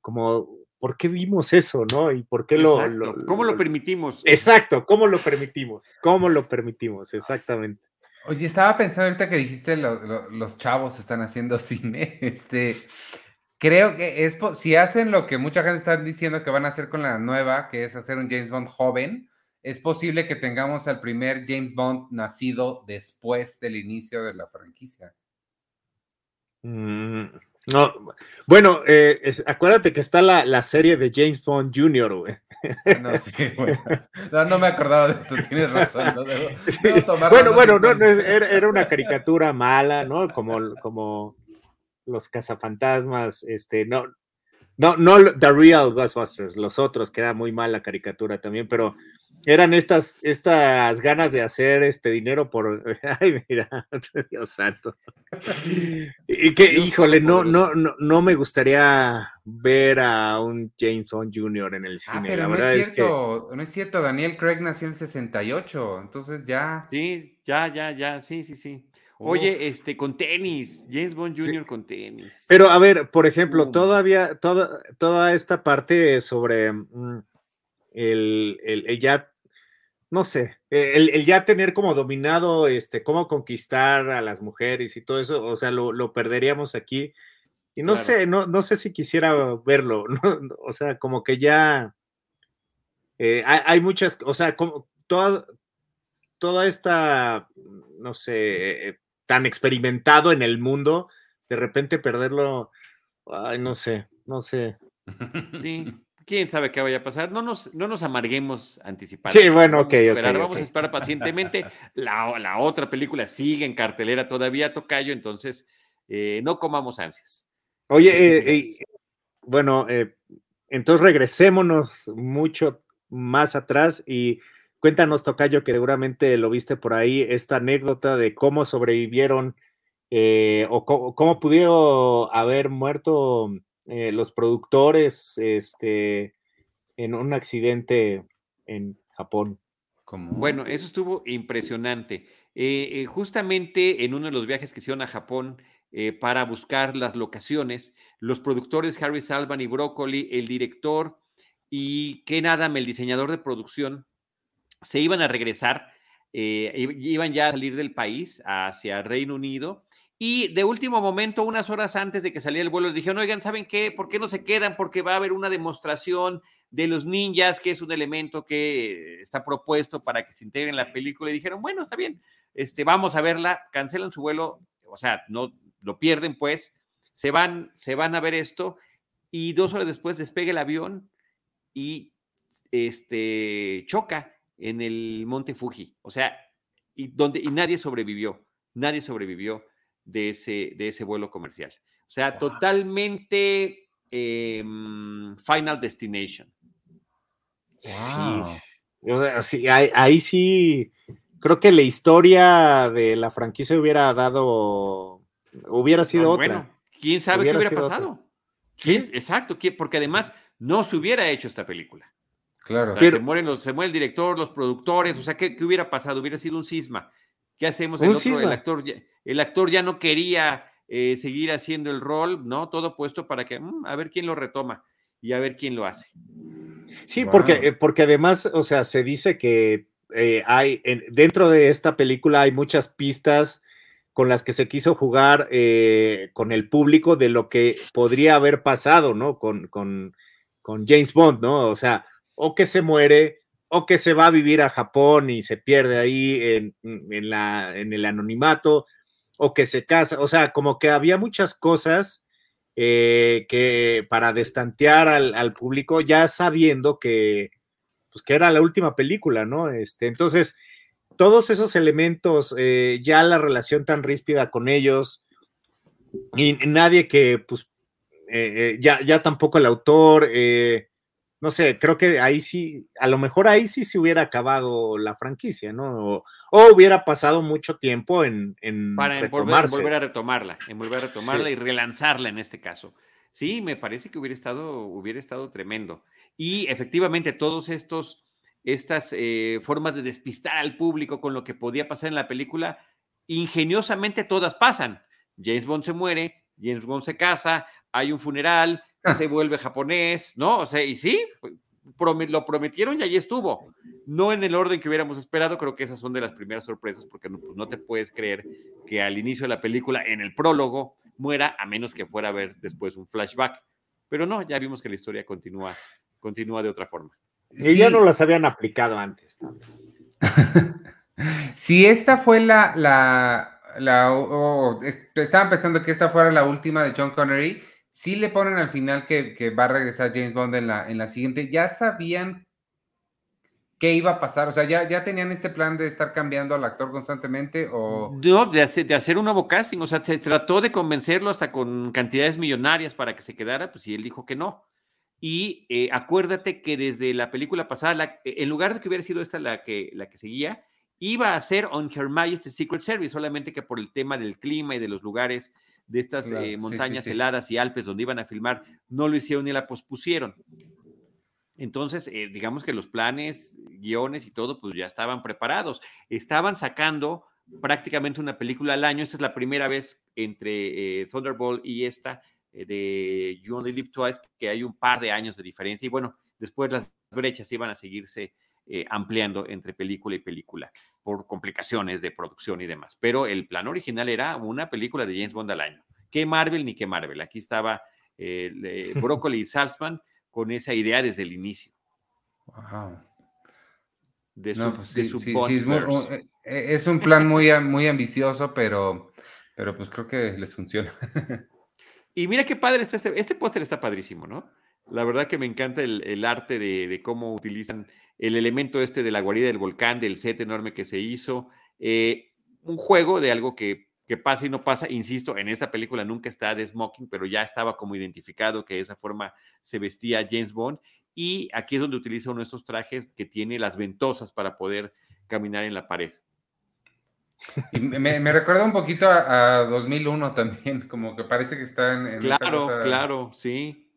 como, ¿por qué vimos eso, no? Y por qué lo, lo, ¿Cómo lo permitimos? Exacto, ¿cómo lo permitimos? ¿Cómo lo permitimos? Exactamente. Oye, estaba pensando ahorita que dijiste los chavos están haciendo cine. Este, creo que es si hacen lo que mucha gente está diciendo que van a hacer con la nueva, que es hacer un James Bond joven, es posible que tengamos al primer James Bond nacido después del inicio de la franquicia. Mm, no, bueno, eh, acuérdate que está la, serie de James Bond Jr., güey. No, no, me acordaba de eso, tienes razón. bueno, bueno, no, era, una caricatura mala, ¿no? Como, como los cazafantasmas, este, no, no, no The Real Ghostbusters, los otros, que era muy mala caricatura también, pero eran estas, estas ganas de hacer este dinero por. Ay, mira, Dios santo. Y que, híjole, no, no, no, no me gustaría ver a un James Bond Jr. en el ah, cine. pero no es cierto, no es cierto. Daniel Craig nació en el 68, entonces ya. Sí, ya, ya, ya, sí, sí, sí. Oye, este, con tenis, James Bond Jr. con tenis. Pero a ver, por ejemplo, todavía, toda, toda esta parte sobre mm, el, el, ya no sé, e, el, ya tener como dominado, este, cómo conquistar a las mujeres y todo eso, o sea, lo, perderíamos aquí. Y no sé, no, no sé si quisiera verlo, ¿no? o sea, como que ya eh, hay, muchas, o sea, como toda, toda esta, no sé, eh, tan experimentado en el mundo, de repente perderlo, ay, no sé, no sé. Sí, quién sabe qué vaya a pasar. No nos, no nos amarguemos anticipando. Sí, bueno, ok, Vamos a esperar pacientemente. La, otra película sigue en cartelera todavía, Tocayo, entonces eh, no comamos ansias. Oye, eh, eh, bueno, entonces regresémonos mucho más atrás y cuéntanos, Tocayo, que seguramente lo viste por ahí, esta anécdota de cómo sobrevivieron o cómo, cómo pudieron haber muerto eh, los productores este, en un accidente en Japón. Bueno, eso estuvo impresionante. Eh, eh, justamente en uno de los viajes que hicieron a Japón eh, para buscar las locaciones, los productores Harry Salvan y Broccoli, el director y Ken Adam, el diseñador de producción, se iban a regresar, iban ya a salir del país hacia Reino Unido y de último momento, unas horas antes de que saliera el vuelo, les dijeron, oigan, ¿saben qué? ¿Por qué no se quedan? Porque va a haber una demostración de los ninjas, que es un elemento que está propuesto para que se integre en la película. Y dijeron, bueno, está bien, este, vamos a verla, cancelan su vuelo, o sea, no lo pierden, pues, se van, se van a ver esto, y dos horas después despegue el avión y este, choca en el Monte Fuji. O sea, y, donde, y nadie sobrevivió, nadie sobrevivió de ese, de ese vuelo comercial. O sea, totalmente em, Final Destination. Sí. ahí, sí, creo que la historia de la franquicia hubiera dado, hubiera sido otra. Bueno, quién sabe qué hubiera pasado. ¿Quién? Exacto, porque además no se hubiera hecho esta película. Claro. se, mueren los, se muere el director, los productores, o sea, ¿qué, ¿qué, hubiera pasado? Hubiera sido un cisma. ¿Qué hacemos? El, el, actor, el actor ya no quería eh, seguir haciendo el rol, ¿no? Todo puesto para que, mm, a ver quién lo retoma y a ver quién lo hace. Sí, porque, eh, porque además, o sea, se dice que eh, hay, dentro de esta película hay muchas pistas con las que se quiso jugar con el público de lo que podría haber pasado, ¿no? Con, con, con James Bond, ¿no? O sea, o que se muere, o que se va a vivir a Japón y se pierde ahí en, la, en el anonimato, o que se casa, o sea, como que había muchas cosas eh, que para destantear al, público, ya sabiendo que, pues, que era la última película, ¿no? Este, entonces, todos esos elementos, eh, ya la relación tan ríspida con ellos, y nadie que, pues, eh, ya, ya tampoco el autor, no sé, creo que ahí sí, a lo mejor ahí sí se hubiera acabado la franquicia, ¿no? O, hubiera pasado mucho tiempo en, en Para volver, a retomarla, en volver a retomarla y relanzarla en este caso. Sí, me parece que hubiera estado, hubiera estado tremendo. Y efectivamente, todos estos, estas eh, formas de despistar al público con lo que podía pasar en la película, ingeniosamente todas pasan. James Bond se muere, James Bond se casa, hay un funeral, se vuelve japonés, ¿no? O sea, y sí, lo prometieron y ahí estuvo. No en el orden que hubiéramos esperado, creo que esas son de las primeras sorpresas, porque no, pues, no te puedes creer que al inicio de la película, en el prólogo, muera, a menos que fuera a ver después un flashback. Pero no, ya vimos que la historia continúa, continúa de otra forma. Y ya no las habían aplicado antes. si esta fue la, la, la estaban pensando que esta fuera la última de John Connery, sí le ponen al final que, va a regresar James Bond en la, en la siguiente. ¿Ya sabían qué iba a pasar? O sea, ¿ya, ¿ya tenían este plan de estar cambiando al actor constantemente? O... No, de hacer, de hacer un nuevo casting. O sea, se trató de convencerlo hasta con cantidades millonarias para que se quedara, pues y él dijo que no. Y eh, acuérdate que desde la película pasada, en lugar de que hubiera sido esta la que, la que seguía, iba a ser On Her Majesty's Secret Service, solamente que por el tema del clima y de los lugares de estas eh, montañas heladas y Alpes donde iban a filmar, no lo hicieron ni la pospusieron. Entonces, eh, digamos que los planes, guiones y todo, pues ya estaban preparados. Estaban sacando prácticamente una película al año. Esta es la primera vez entre eh, Thunderbolt y esta de You Only Live Twice que hay un par de años de diferencia. Y bueno, después las brechas iban a seguirse ampliando entre película y película por complicaciones de producción y demás. Pero el plan original era una película de James Bond al año. ¿Qué Marvel ni qué Marvel? Aquí estaba eh, Broccoli y Salzman con esa idea desde el inicio. De es, un plan muy, muy ambicioso, pero, pero pues creo que les funciona. y mira qué padre está este, este póster está padrísimo, ¿no? La verdad que me encanta el, arte de, cómo utilizan el elemento este de la guarida del volcán, del set enorme que se hizo. Eh, un juego de algo que, pasa y no pasa. Insisto, en esta película nunca está de smoking, pero ya estaba como identificado que de esa forma se vestía James Bond. Y aquí es donde utiliza uno de estos trajes que tiene las ventosas para poder caminar en la pared. me, recuerda un poquito a, 2001 también, como que parece que está en... claro, claro, sí.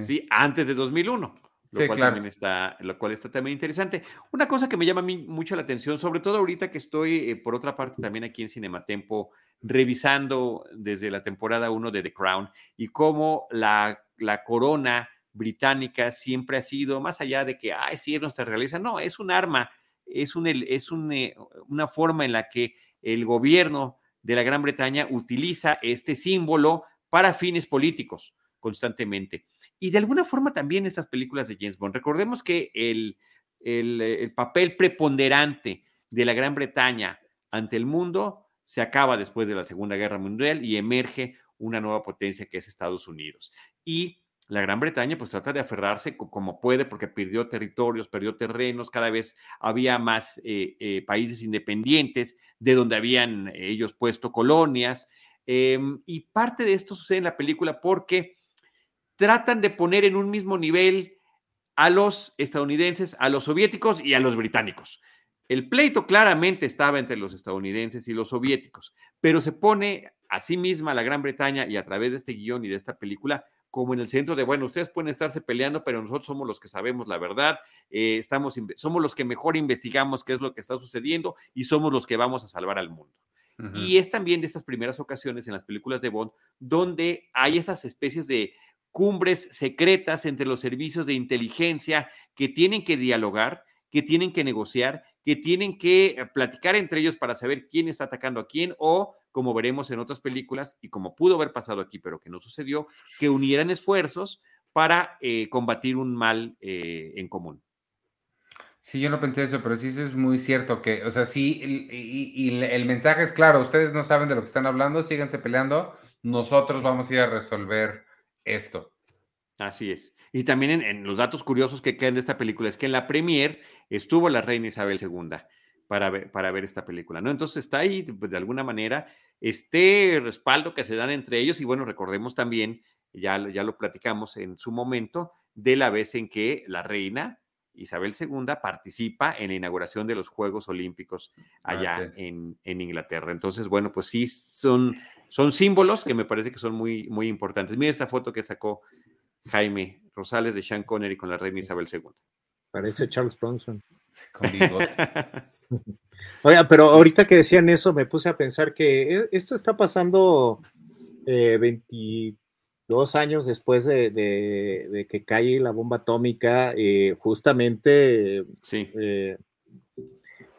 Sí. antes de 2001. lo cual también está, lo cual está también interesante. Una cosa que me llama a mí mucho la atención, sobre todo ahorita que estoy, eh, por otra parte, también aquí en Cinematempo, revisando desde la temporada 1 de The Crown y cómo la, la corona británica siempre ha sido, más allá de que, ay, sí, es nuestra realeza, no, es un arma, es, un, es un, eh, una forma en la que el gobierno de la Gran Bretaña utiliza este símbolo para fines políticos constantemente. Y de alguna forma también estas películas de James Bond. Recordemos que el, el, papel preponderante de la Gran Bretaña ante el mundo se acaba después de la Segunda Guerra Mundial y emerge una nueva potencia que es Estados Unidos. Y la Gran Bretaña pues trata de aferrarse como puede porque perdió territorios, perdió terrenos, cada vez había más eh, eh, países independientes de donde habían ellos puesto colonias. Em, y parte de esto sucede en la película porque tratan de poner en un mismo nivel a los estadounidenses, a los soviéticos y a los británicos. El pleito claramente estaba entre los estadounidenses y los soviéticos, pero se pone a sí misma la Gran Bretaña y a través de este guion y de esta película como en el centro de, bueno, ustedes pueden estarse peleando, pero nosotros somos los que sabemos la verdad, eh, estamos, somos los que mejor investigamos qué es lo que está sucediendo y somos los que vamos a salvar al mundo. Y es también de estas primeras ocasiones en las películas de Bond donde hay esas especies de cumbres secretas entre los servicios de inteligencia que tienen que dialogar, que tienen que negociar, que tienen que eh, platicar entre ellos para saber quién está atacando a quién o, como veremos en otras películas y como pudo haber pasado aquí, pero que no sucedió, que unieran esfuerzos para eh, combatir un mal eh, en común. Sí, yo no pensé eso, pero sí eso es muy cierto que, o sea, sí, y, y, el mensaje es claro, ustedes no saben de lo que están hablando, síganse peleando, nosotros vamos a ir a resolver esto. Así es. Y también en, los datos curiosos que quedan de esta película es que en la premier estuvo la reina Isabel II para ver, para ver esta película, ¿no? Entonces está ahí, de alguna manera, este respaldo que se dan entre ellos y bueno, recordemos también, ya, ya lo platicamos en su momento, de la vez en que la reina Isabel II participa en la inauguración de los Juegos Olímpicos ah, allá en, Inglaterra. Entonces, bueno, pues sí, son, son símbolos que me parece que son muy, muy importantes. Mira esta foto que sacó Jaime Rosales de Sean Connery con la reina Isabel II. Parece Charles Bronson. Oiga, pero ahorita que decían eso, me puse a pensar que e, esto está pasando eh, 22 años después de, que cae la bomba atómica, eh, justamente sí. Eh,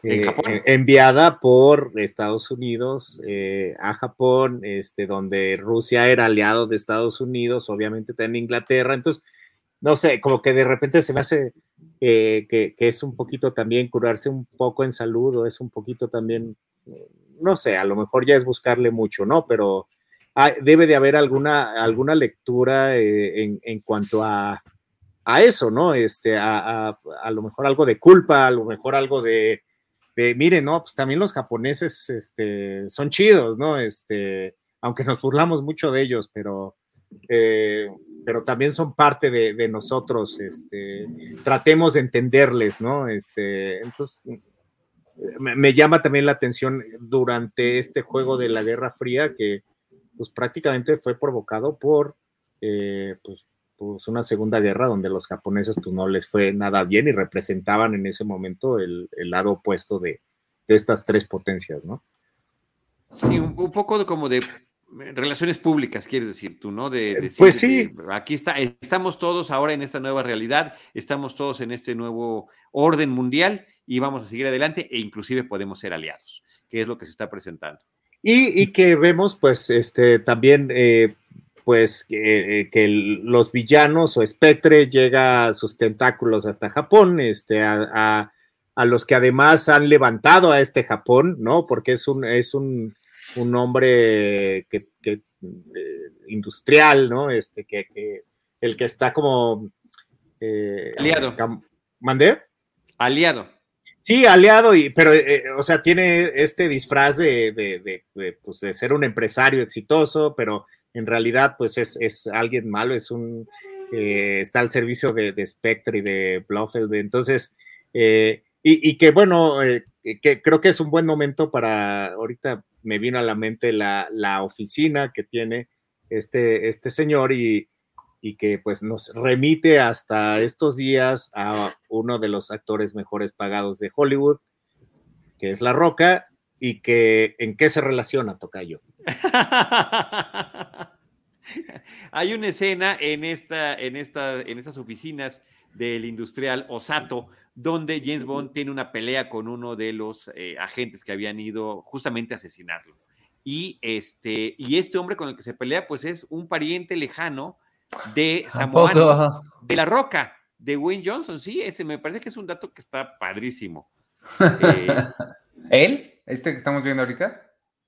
eh, enviada por Estados Unidos a Japón, este, donde Rusia era aliado de Estados Unidos, obviamente está en Inglaterra, entonces, no sé, como que de repente se me hace que, es un poquito también curarse un poco en salud o es un poquito también, no sé, a lo mejor ya es buscarle mucho, ¿no? Pero debe de haber alguna, alguna lectura eh, en, cuanto a, eso, ¿no? Este, a, lo mejor algo de culpa, a lo mejor algo de, de, miren, no, pues también los japoneses este, son chidos, ¿no? Este, aunque nos burlamos mucho de ellos, pero, eh, pero también son parte de, nosotros, este, tratemos de entenderles, ¿no? Este, entonces, me, me llama también la atención durante este juego de la Guerra Fría que pues prácticamente fue provocado por eh, pues, pues, una segunda guerra donde los japoneses pues no les fue nada bien y representaban en ese momento el, lado opuesto de, estas tres potencias, ¿no? Sí, un, poco como de relaciones públicas, quieres decir tú, ¿no? De, eh, pues sí. aquí está, estamos todos ahora en esta nueva realidad, estamos todos en este nuevo orden mundial y vamos a seguir adelante e inclusive podemos ser aliados, que es lo que se está presentando. Y, que vemos, pues, este, también, eh, pues, que, eh, los villanos o Spectre llega a sus tentáculos hasta Japón, este, a, los que además han levantado a este Japón, ¿no? Porque es un, es un, hombre que, eh, industrial, ¿no? Este, que, el que está como... Aliado. ¿Mandé? Aliado. Sí, aliado, y, pero, eh, o sea, tiene este disfraz de, de, pues, de, ser un empresario exitoso, pero en realidad, pues es, alguien malo, es un, eh, está al servicio de, Spectre y de Blofeld. Entonces, eh, y, que bueno, que creo que es un buen momento para, ahorita me vino a la mente la, la oficina que tiene este, este señor y, y que pues nos remite hasta estos días a uno de los actores mejores pagados de Hollywood, que es La Roca, y que en qué se relaciona, Tocayo. Hay una escena en, esta, en, esta, en estas oficinas del industrial Osato, donde James Bond tiene una pelea con uno de los eh, agentes que habían ido justamente a asesinarlo. Y este, y este hombre con el que se pelea, pues es un pariente lejano de Samoano, de La Roca, de Wayne Johnson. Sí, ese me parece que es un dato que está padrísimo. Eh, ¿Él? ¿Este que estamos viendo ahorita?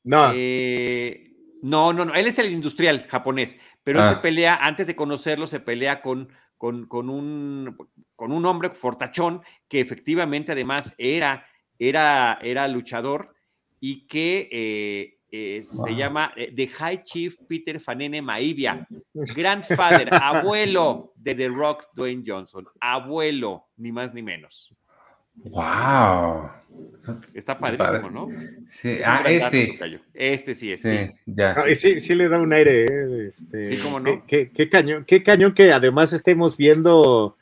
No. Eh, no, no, no, él es el industrial japonés, pero él se ah. pelea, antes de conocerlo, se pelea con, con, con, un, con un hombre fortachón que efectivamente además era, era, era luchador y que eh, eh, se llama The High Chief Peter Fanene Maivia, grandfather, abuelo de The Rock Dwayne Johnson, abuelo, ni más ni menos. ¡Wow! Está padrísimo, ¿no? Sí, ah, este. este sí es. Sí, Ya. sí, sí le da un aire. ¿eh? Este, sí, cómo no. Qué, cañón, qué cañón que además estemos viendo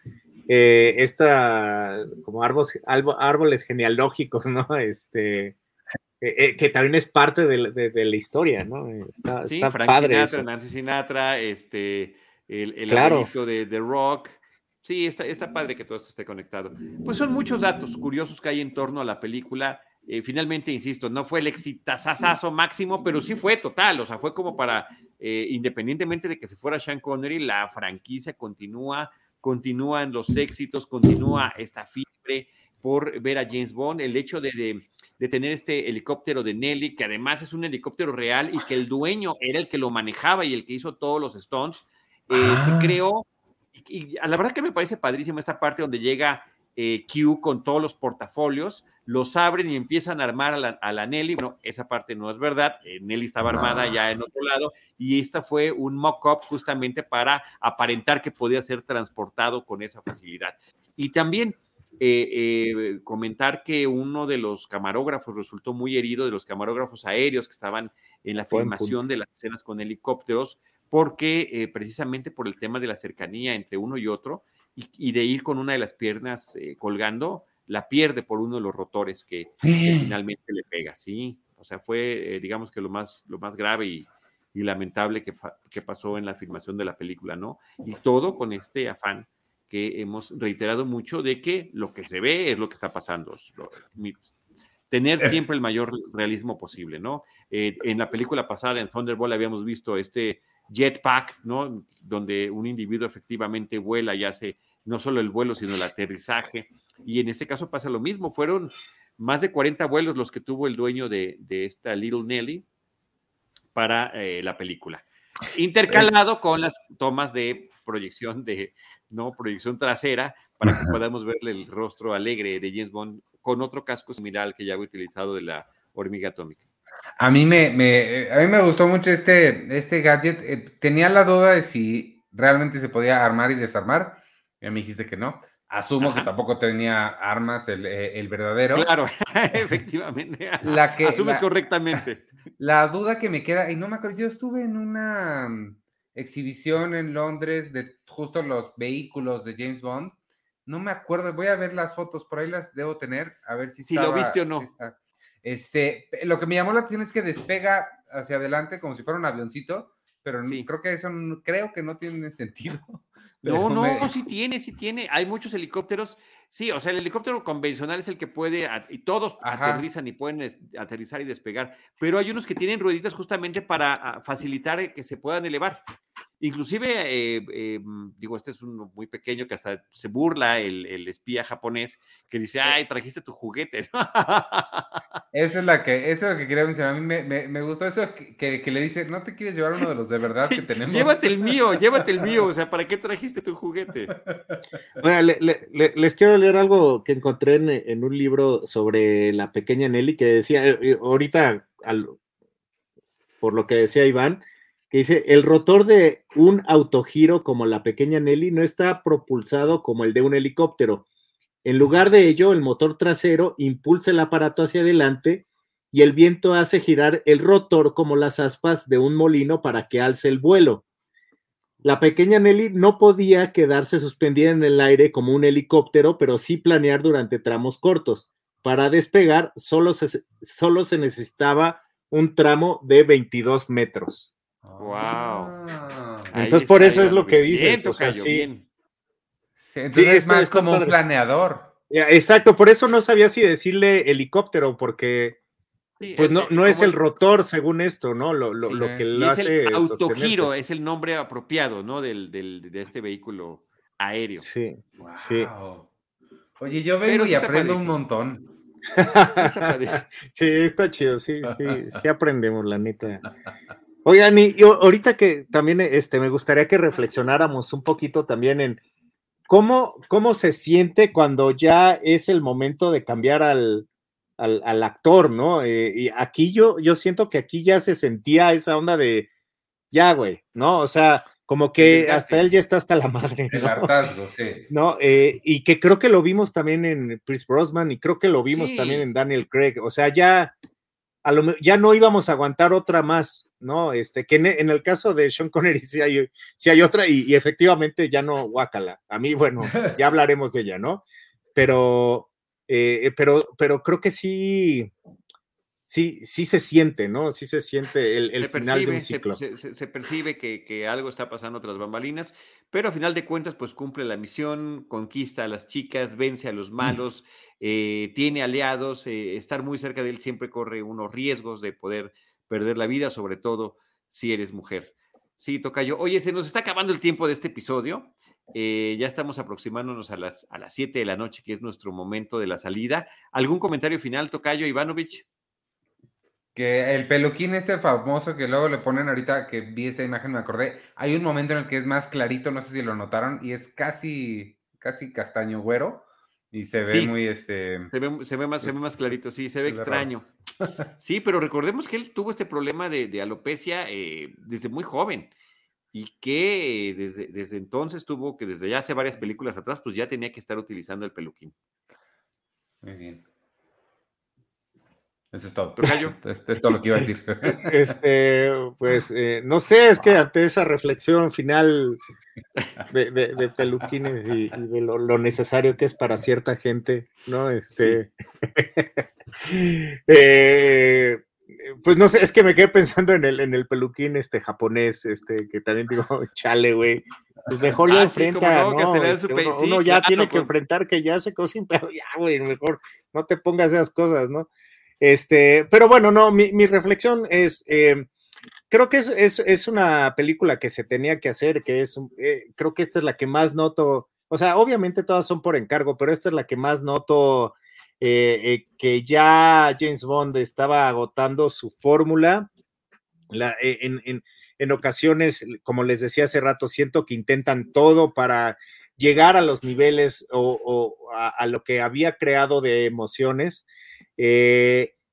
eh, esta, como árboles, árboles genealógicos, ¿no? Este. Eh, que también es parte de, la historia, ¿no? Está, sí, está padre Sinatra, Nancy Sinatra, este, el, el claro. de The Rock, Sí, está, está padre que todo esto esté conectado. Pues son muchos datos curiosos que hay en torno a la película. Eh, finalmente, insisto, no fue el exitazazazo máximo, pero sí fue total, o sea, fue como para, eh, independientemente de que se fuera Sean Connery, la franquicia continúa, continúan los éxitos, continúa esta fiebre por ver a James Bond, el hecho de, de, tener este helicóptero de Nelly, que además es un helicóptero real y que el dueño era el que lo manejaba y el que hizo todos los stones, eh, se ah. creó y, la verdad que me parece padrísimo esta parte donde llega eh, Q con todos los portafolios, los abren y empiezan a armar a la, Nelly. Bueno, esa parte no es verdad. Eh, Nelly estaba armada ya en otro lado y esta fue un mock-up justamente para aparentar que podía ser transportado con esa facilidad. Y también eh, comentar que uno de los camarógrafos resultó muy herido, de los camarógrafos aéreos que estaban en la filmación de las escenas con helicópteros, porque eh, precisamente por el tema de la cercanía entre uno y otro y, de ir con una de las piernas eh, colgando, la pierde por uno de los rotores que, finalmente le pega, ¿sí? O sea, fue, eh, digamos que lo más, lo más grave y, lamentable que, que, pasó en la filmación de la película, ¿no? Y todo con este afán que hemos reiterado mucho de que lo que se ve es lo que está pasando. tener siempre el mayor realismo posible, ¿no? en la película pasada, en Thunderbolt, habíamos visto este jetpack, ¿no? Donde un individuo efectivamente vuela y hace no solo el vuelo, sino el aterrizaje. Y en este caso pasa lo mismo. Fueron más de 40 vuelos los que tuvo el dueño de, esta Little Nelly para eh, la película. Intercalado con las tomas de proyección de, no, proyección trasera, para que podamos verle el rostro alegre de James Bond con otro casco similar que ya había utilizado de la hormiga atómica. A mí me, me, a mí me gustó mucho este, este gadget. Eh, tenía la duda de si realmente se podía armar y desarmar. Ya me dijiste que no. Asumo que tampoco tenía armas el, eh, el verdadero. Claro, efectivamente. La que, Asumes correctamente. La duda que me queda, y no me acuerdo, yo estuve en una mm, exhibición en Londres de justo los vehículos de James Bond. No me acuerdo, voy a ver las fotos, por ahí las debo tener, a ver si, si lo viste o no. Este, lo que me llamó la atención es que despega hacia adelante como si fuera un avioncito, pero creo que eso creo que no tiene sentido. No, no, sí tiene, sí tiene. Hay muchos helicópteros. Sí, o sea, el helicóptero convencional es el que puede, y todos aterrizan y pueden aterrizar y despegar, pero hay unos que tienen rueditas justamente para ah, facilitar que se puedan elevar. Inclusive, eh, eh, digo, este es uno muy pequeño que hasta se burla el, espía japonés que dice, ay, trajiste tu juguete. Esa es la que, eso es lo que quería mencionar. A mí me, gustó eso que, le dice, no te quieres llevar uno de los de verdad que tenemos. llévate el mío, llévate el mío. O sea, ¿para qué trajiste tu juguete? les quiero leer algo que encontré en, un libro sobre la pequeña Nelly que decía, eh, ahorita, por lo que decía Iván, que dice, el rotor de un autogiro como la pequeña Nelly no está propulsado como el de un helicóptero. En lugar de ello, el motor trasero impulsa el aparato hacia adelante y el viento hace girar el rotor como las aspas de un molino para que alce el vuelo. la pequeña Nelly no podía quedarse suspendida en el aire como un helicóptero, pero sí planear durante tramos cortos. Para despegar solo se, solo se necesitaba un tramo de 22 metros. ¡Wow! Ah. Entonces, por eso es lo que dices. o sea, sí. entonces es más como un planeador. Exacto, por eso no sabía si decirle helicóptero, porque pues no, no es el rotor, según esto, ¿no? Lo, lo, lo que lo hace. el autogiro es el nombre apropiado, ¿no? Del, del, de este vehículo aéreo. Sí. Sí. Oye, yo vengo y aprendo un montón. Sí está, chido, sí, sí, sí aprendemos, la neta. Oigan, y yo, ahorita que también este, me gustaría que reflexionáramos un poquito también en cómo, cómo se siente cuando ya es el momento de cambiar al, al, actor, ¿no? Eh, y aquí yo, yo siento que aquí ya se sentía esa onda de, ya, güey, ¿no? O sea, como que hasta él ya está hasta la madre. El hartazgo, sí. ¿No? Eh, y que creo que lo vimos también en Chris Brosman y creo que lo vimos también en Daniel Craig. O sea, ya, a lo, ya no íbamos a aguantar otra más, ¿no? Este, que en, el caso de Sean Connery sí hay, sí hay otra y, y, efectivamente ya no, guácala. A mí, bueno, ya hablaremos de ella, ¿no? Pero, eh, eh, pero, pero creo que sí, sí, sí se siente, ¿no? Sí se siente el, final de un ciclo. Se, percibe que, algo está pasando tras bambalinas, pero a final de cuentas, pues cumple la misión, conquista a las chicas, vence a los mm. malos, eh, tiene aliados, estar muy cerca de él siempre corre unos riesgos de poder perder la vida, sobre todo si eres mujer. Sí, Tocayo. Oye, se nos está acabando el tiempo de este episodio. Eh, ya estamos aproximándonos a las, a las 7 de la noche, que es nuestro momento de la salida. ¿Algún comentario final, Tocayo Ivanovich? Que el peluquín este famoso que luego le ponen ahorita, que vi esta imagen, me acordé, hay un momento en el que es más clarito, no sé si lo notaron, y es casi, casi castaño güero, y se ve muy, este... Se ve, se ve más, se ve más clarito, sí, se ve extraño. sí, pero recordemos que él tuvo este problema de, alopecia eh, desde muy joven y que desde, desde entonces tuvo que, desde ya hace varias películas atrás, pues ya tenía que estar utilizando el peluquín. Muy bien. Eso es todo. Esto es todo lo que iba a decir. Este, pues, eh, no sé, es que ante esa reflexión final de, peluquines y, de lo, necesario que es para cierta gente, ¿no? Este. eh, pues no sé, es que me quedé pensando en el, en el peluquín este japonés, este, que también digo, chale, güey. Pues mejor ya ah, enfrenta, no, este, uno, ya tiene que pues. enfrentar que ya se cocina, pero ya, güey, mejor no te pongas esas cosas, ¿no? Este, pero bueno, no, mi, reflexión es, eh, creo que es, es, es, una película que se tenía que hacer, que es, eh, creo que esta es la que más noto, o sea, obviamente todas son por encargo, pero esta es la que más noto eh, eh, que ya James Bond estaba agotando su fórmula. Eh, en, en, ocasiones, como les decía hace rato, siento que intentan todo para llegar a los niveles o, a, lo que había creado de emociones.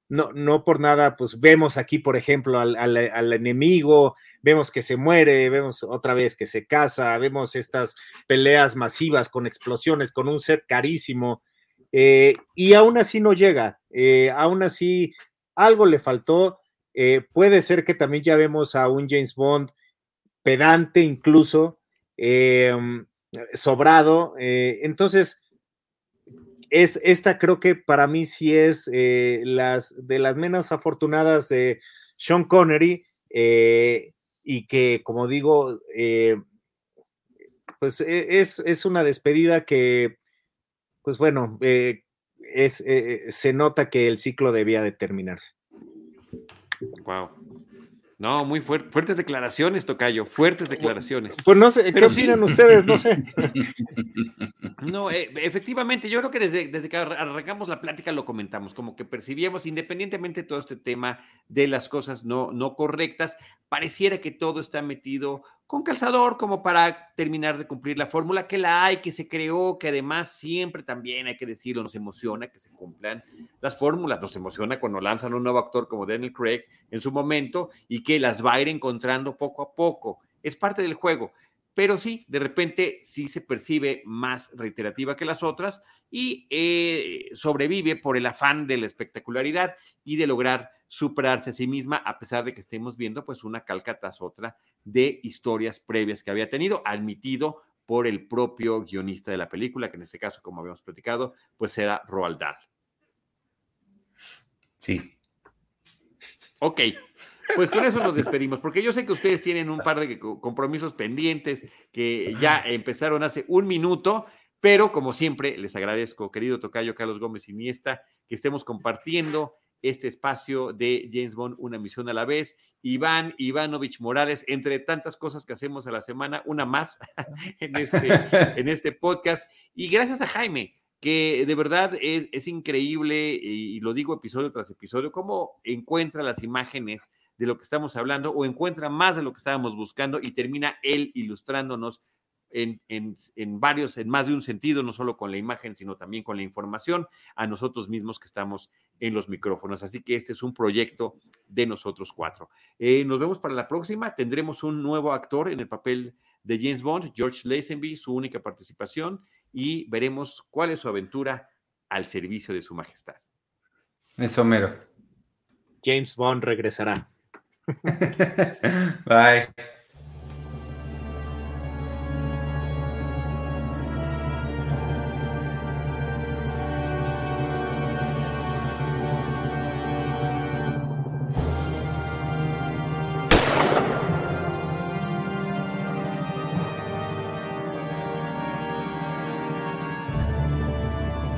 No, no por nada, pues vemos aquí, por ejemplo, al, enemigo, vemos que se muere, vemos otra vez que se casa, vemos estas peleas masivas con explosiones, con un set carísimo, eh, y aún así no llega, eh, aún así algo le faltó. Eh, puede ser que también ya vemos a un James Bond pedante incluso, sobrado. entonces, es, esta creo que para mí sí es las, de las menos afortunadas de Sean Connery y que, como digo, pues e, es, es una despedida que pues bueno, eh, es, eh, se nota que el ciclo debía de terminarse. Wow. No, muy fuertes declaraciones, Tocayo, fuertes declaraciones. Pues no sé, ¿qué opinan ustedes? No sé. No, eh, efectivamente, yo creo que desde, desde que arrancamos la plática lo comentamos, como que percibíamos, independientemente de todo este tema de las cosas no, no correctas, pareciera que todo está metido con calzador como para terminar de cumplir la fórmula que la hay, que se creó, que además siempre también hay que decirlo, nos emociona que se cumplan las fórmulas, nos emociona cuando lanzan un nuevo actor como Daniel Craig en su momento y que las va a ir encontrando poco a poco. Es parte del juego pero sí, de repente sí se percibe más reiterativa que las otras y eh, sobrevive por el afán de la espectacularidad y de lograr superarse a sí misma, a pesar de que estemos viendo pues una calca tras otra de historias previas que había tenido, admitido por el propio guionista de la película, que en este caso, como habíamos platicado, pues era Roald Dahl. Sí. Ok, pues con eso nos despedimos, porque yo sé que ustedes tienen un par de compromisos pendientes que ya empezaron hace un minuto, pero como siempre les agradezco, querido Tocayo Carlos Gómez Iniesta, que estemos compartiendo este espacio de James Bond, una misión a la vez. Iván Ivanovich Morales, entre tantas cosas que hacemos a la semana, una más en este, en este podcast. Y gracias a Jaime, que de verdad es, increíble, y, lo digo episodio tras episodio, cómo encuentra las imágenes de lo que estamos hablando o encuentra más de lo que estábamos buscando y termina él ilustrándonos en, en, varios, en más de un sentido, no solo con la imagen, sino también con la información a nosotros mismos que estamos en los micrófonos. Así que este es un proyecto de nosotros cuatro. Eh, nos vemos para la próxima. Tendremos un nuevo actor en el papel de James Bond, George Lazenby, su única participación, y veremos cuál es su aventura al servicio de su majestad. Eso mero. James Bond regresará. Bye.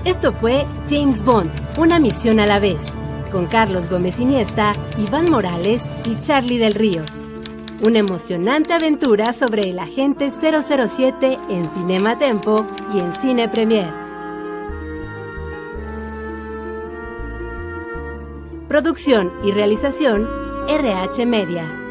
Esto fue James Bond, una misión a la vez con Carlos Gómez Iniesta, Iván Morales y Charlie del Río. Una emocionante aventura sobre el agente 007 en Cinema Tempo y en Cine Premier. Producción y realización RH Media.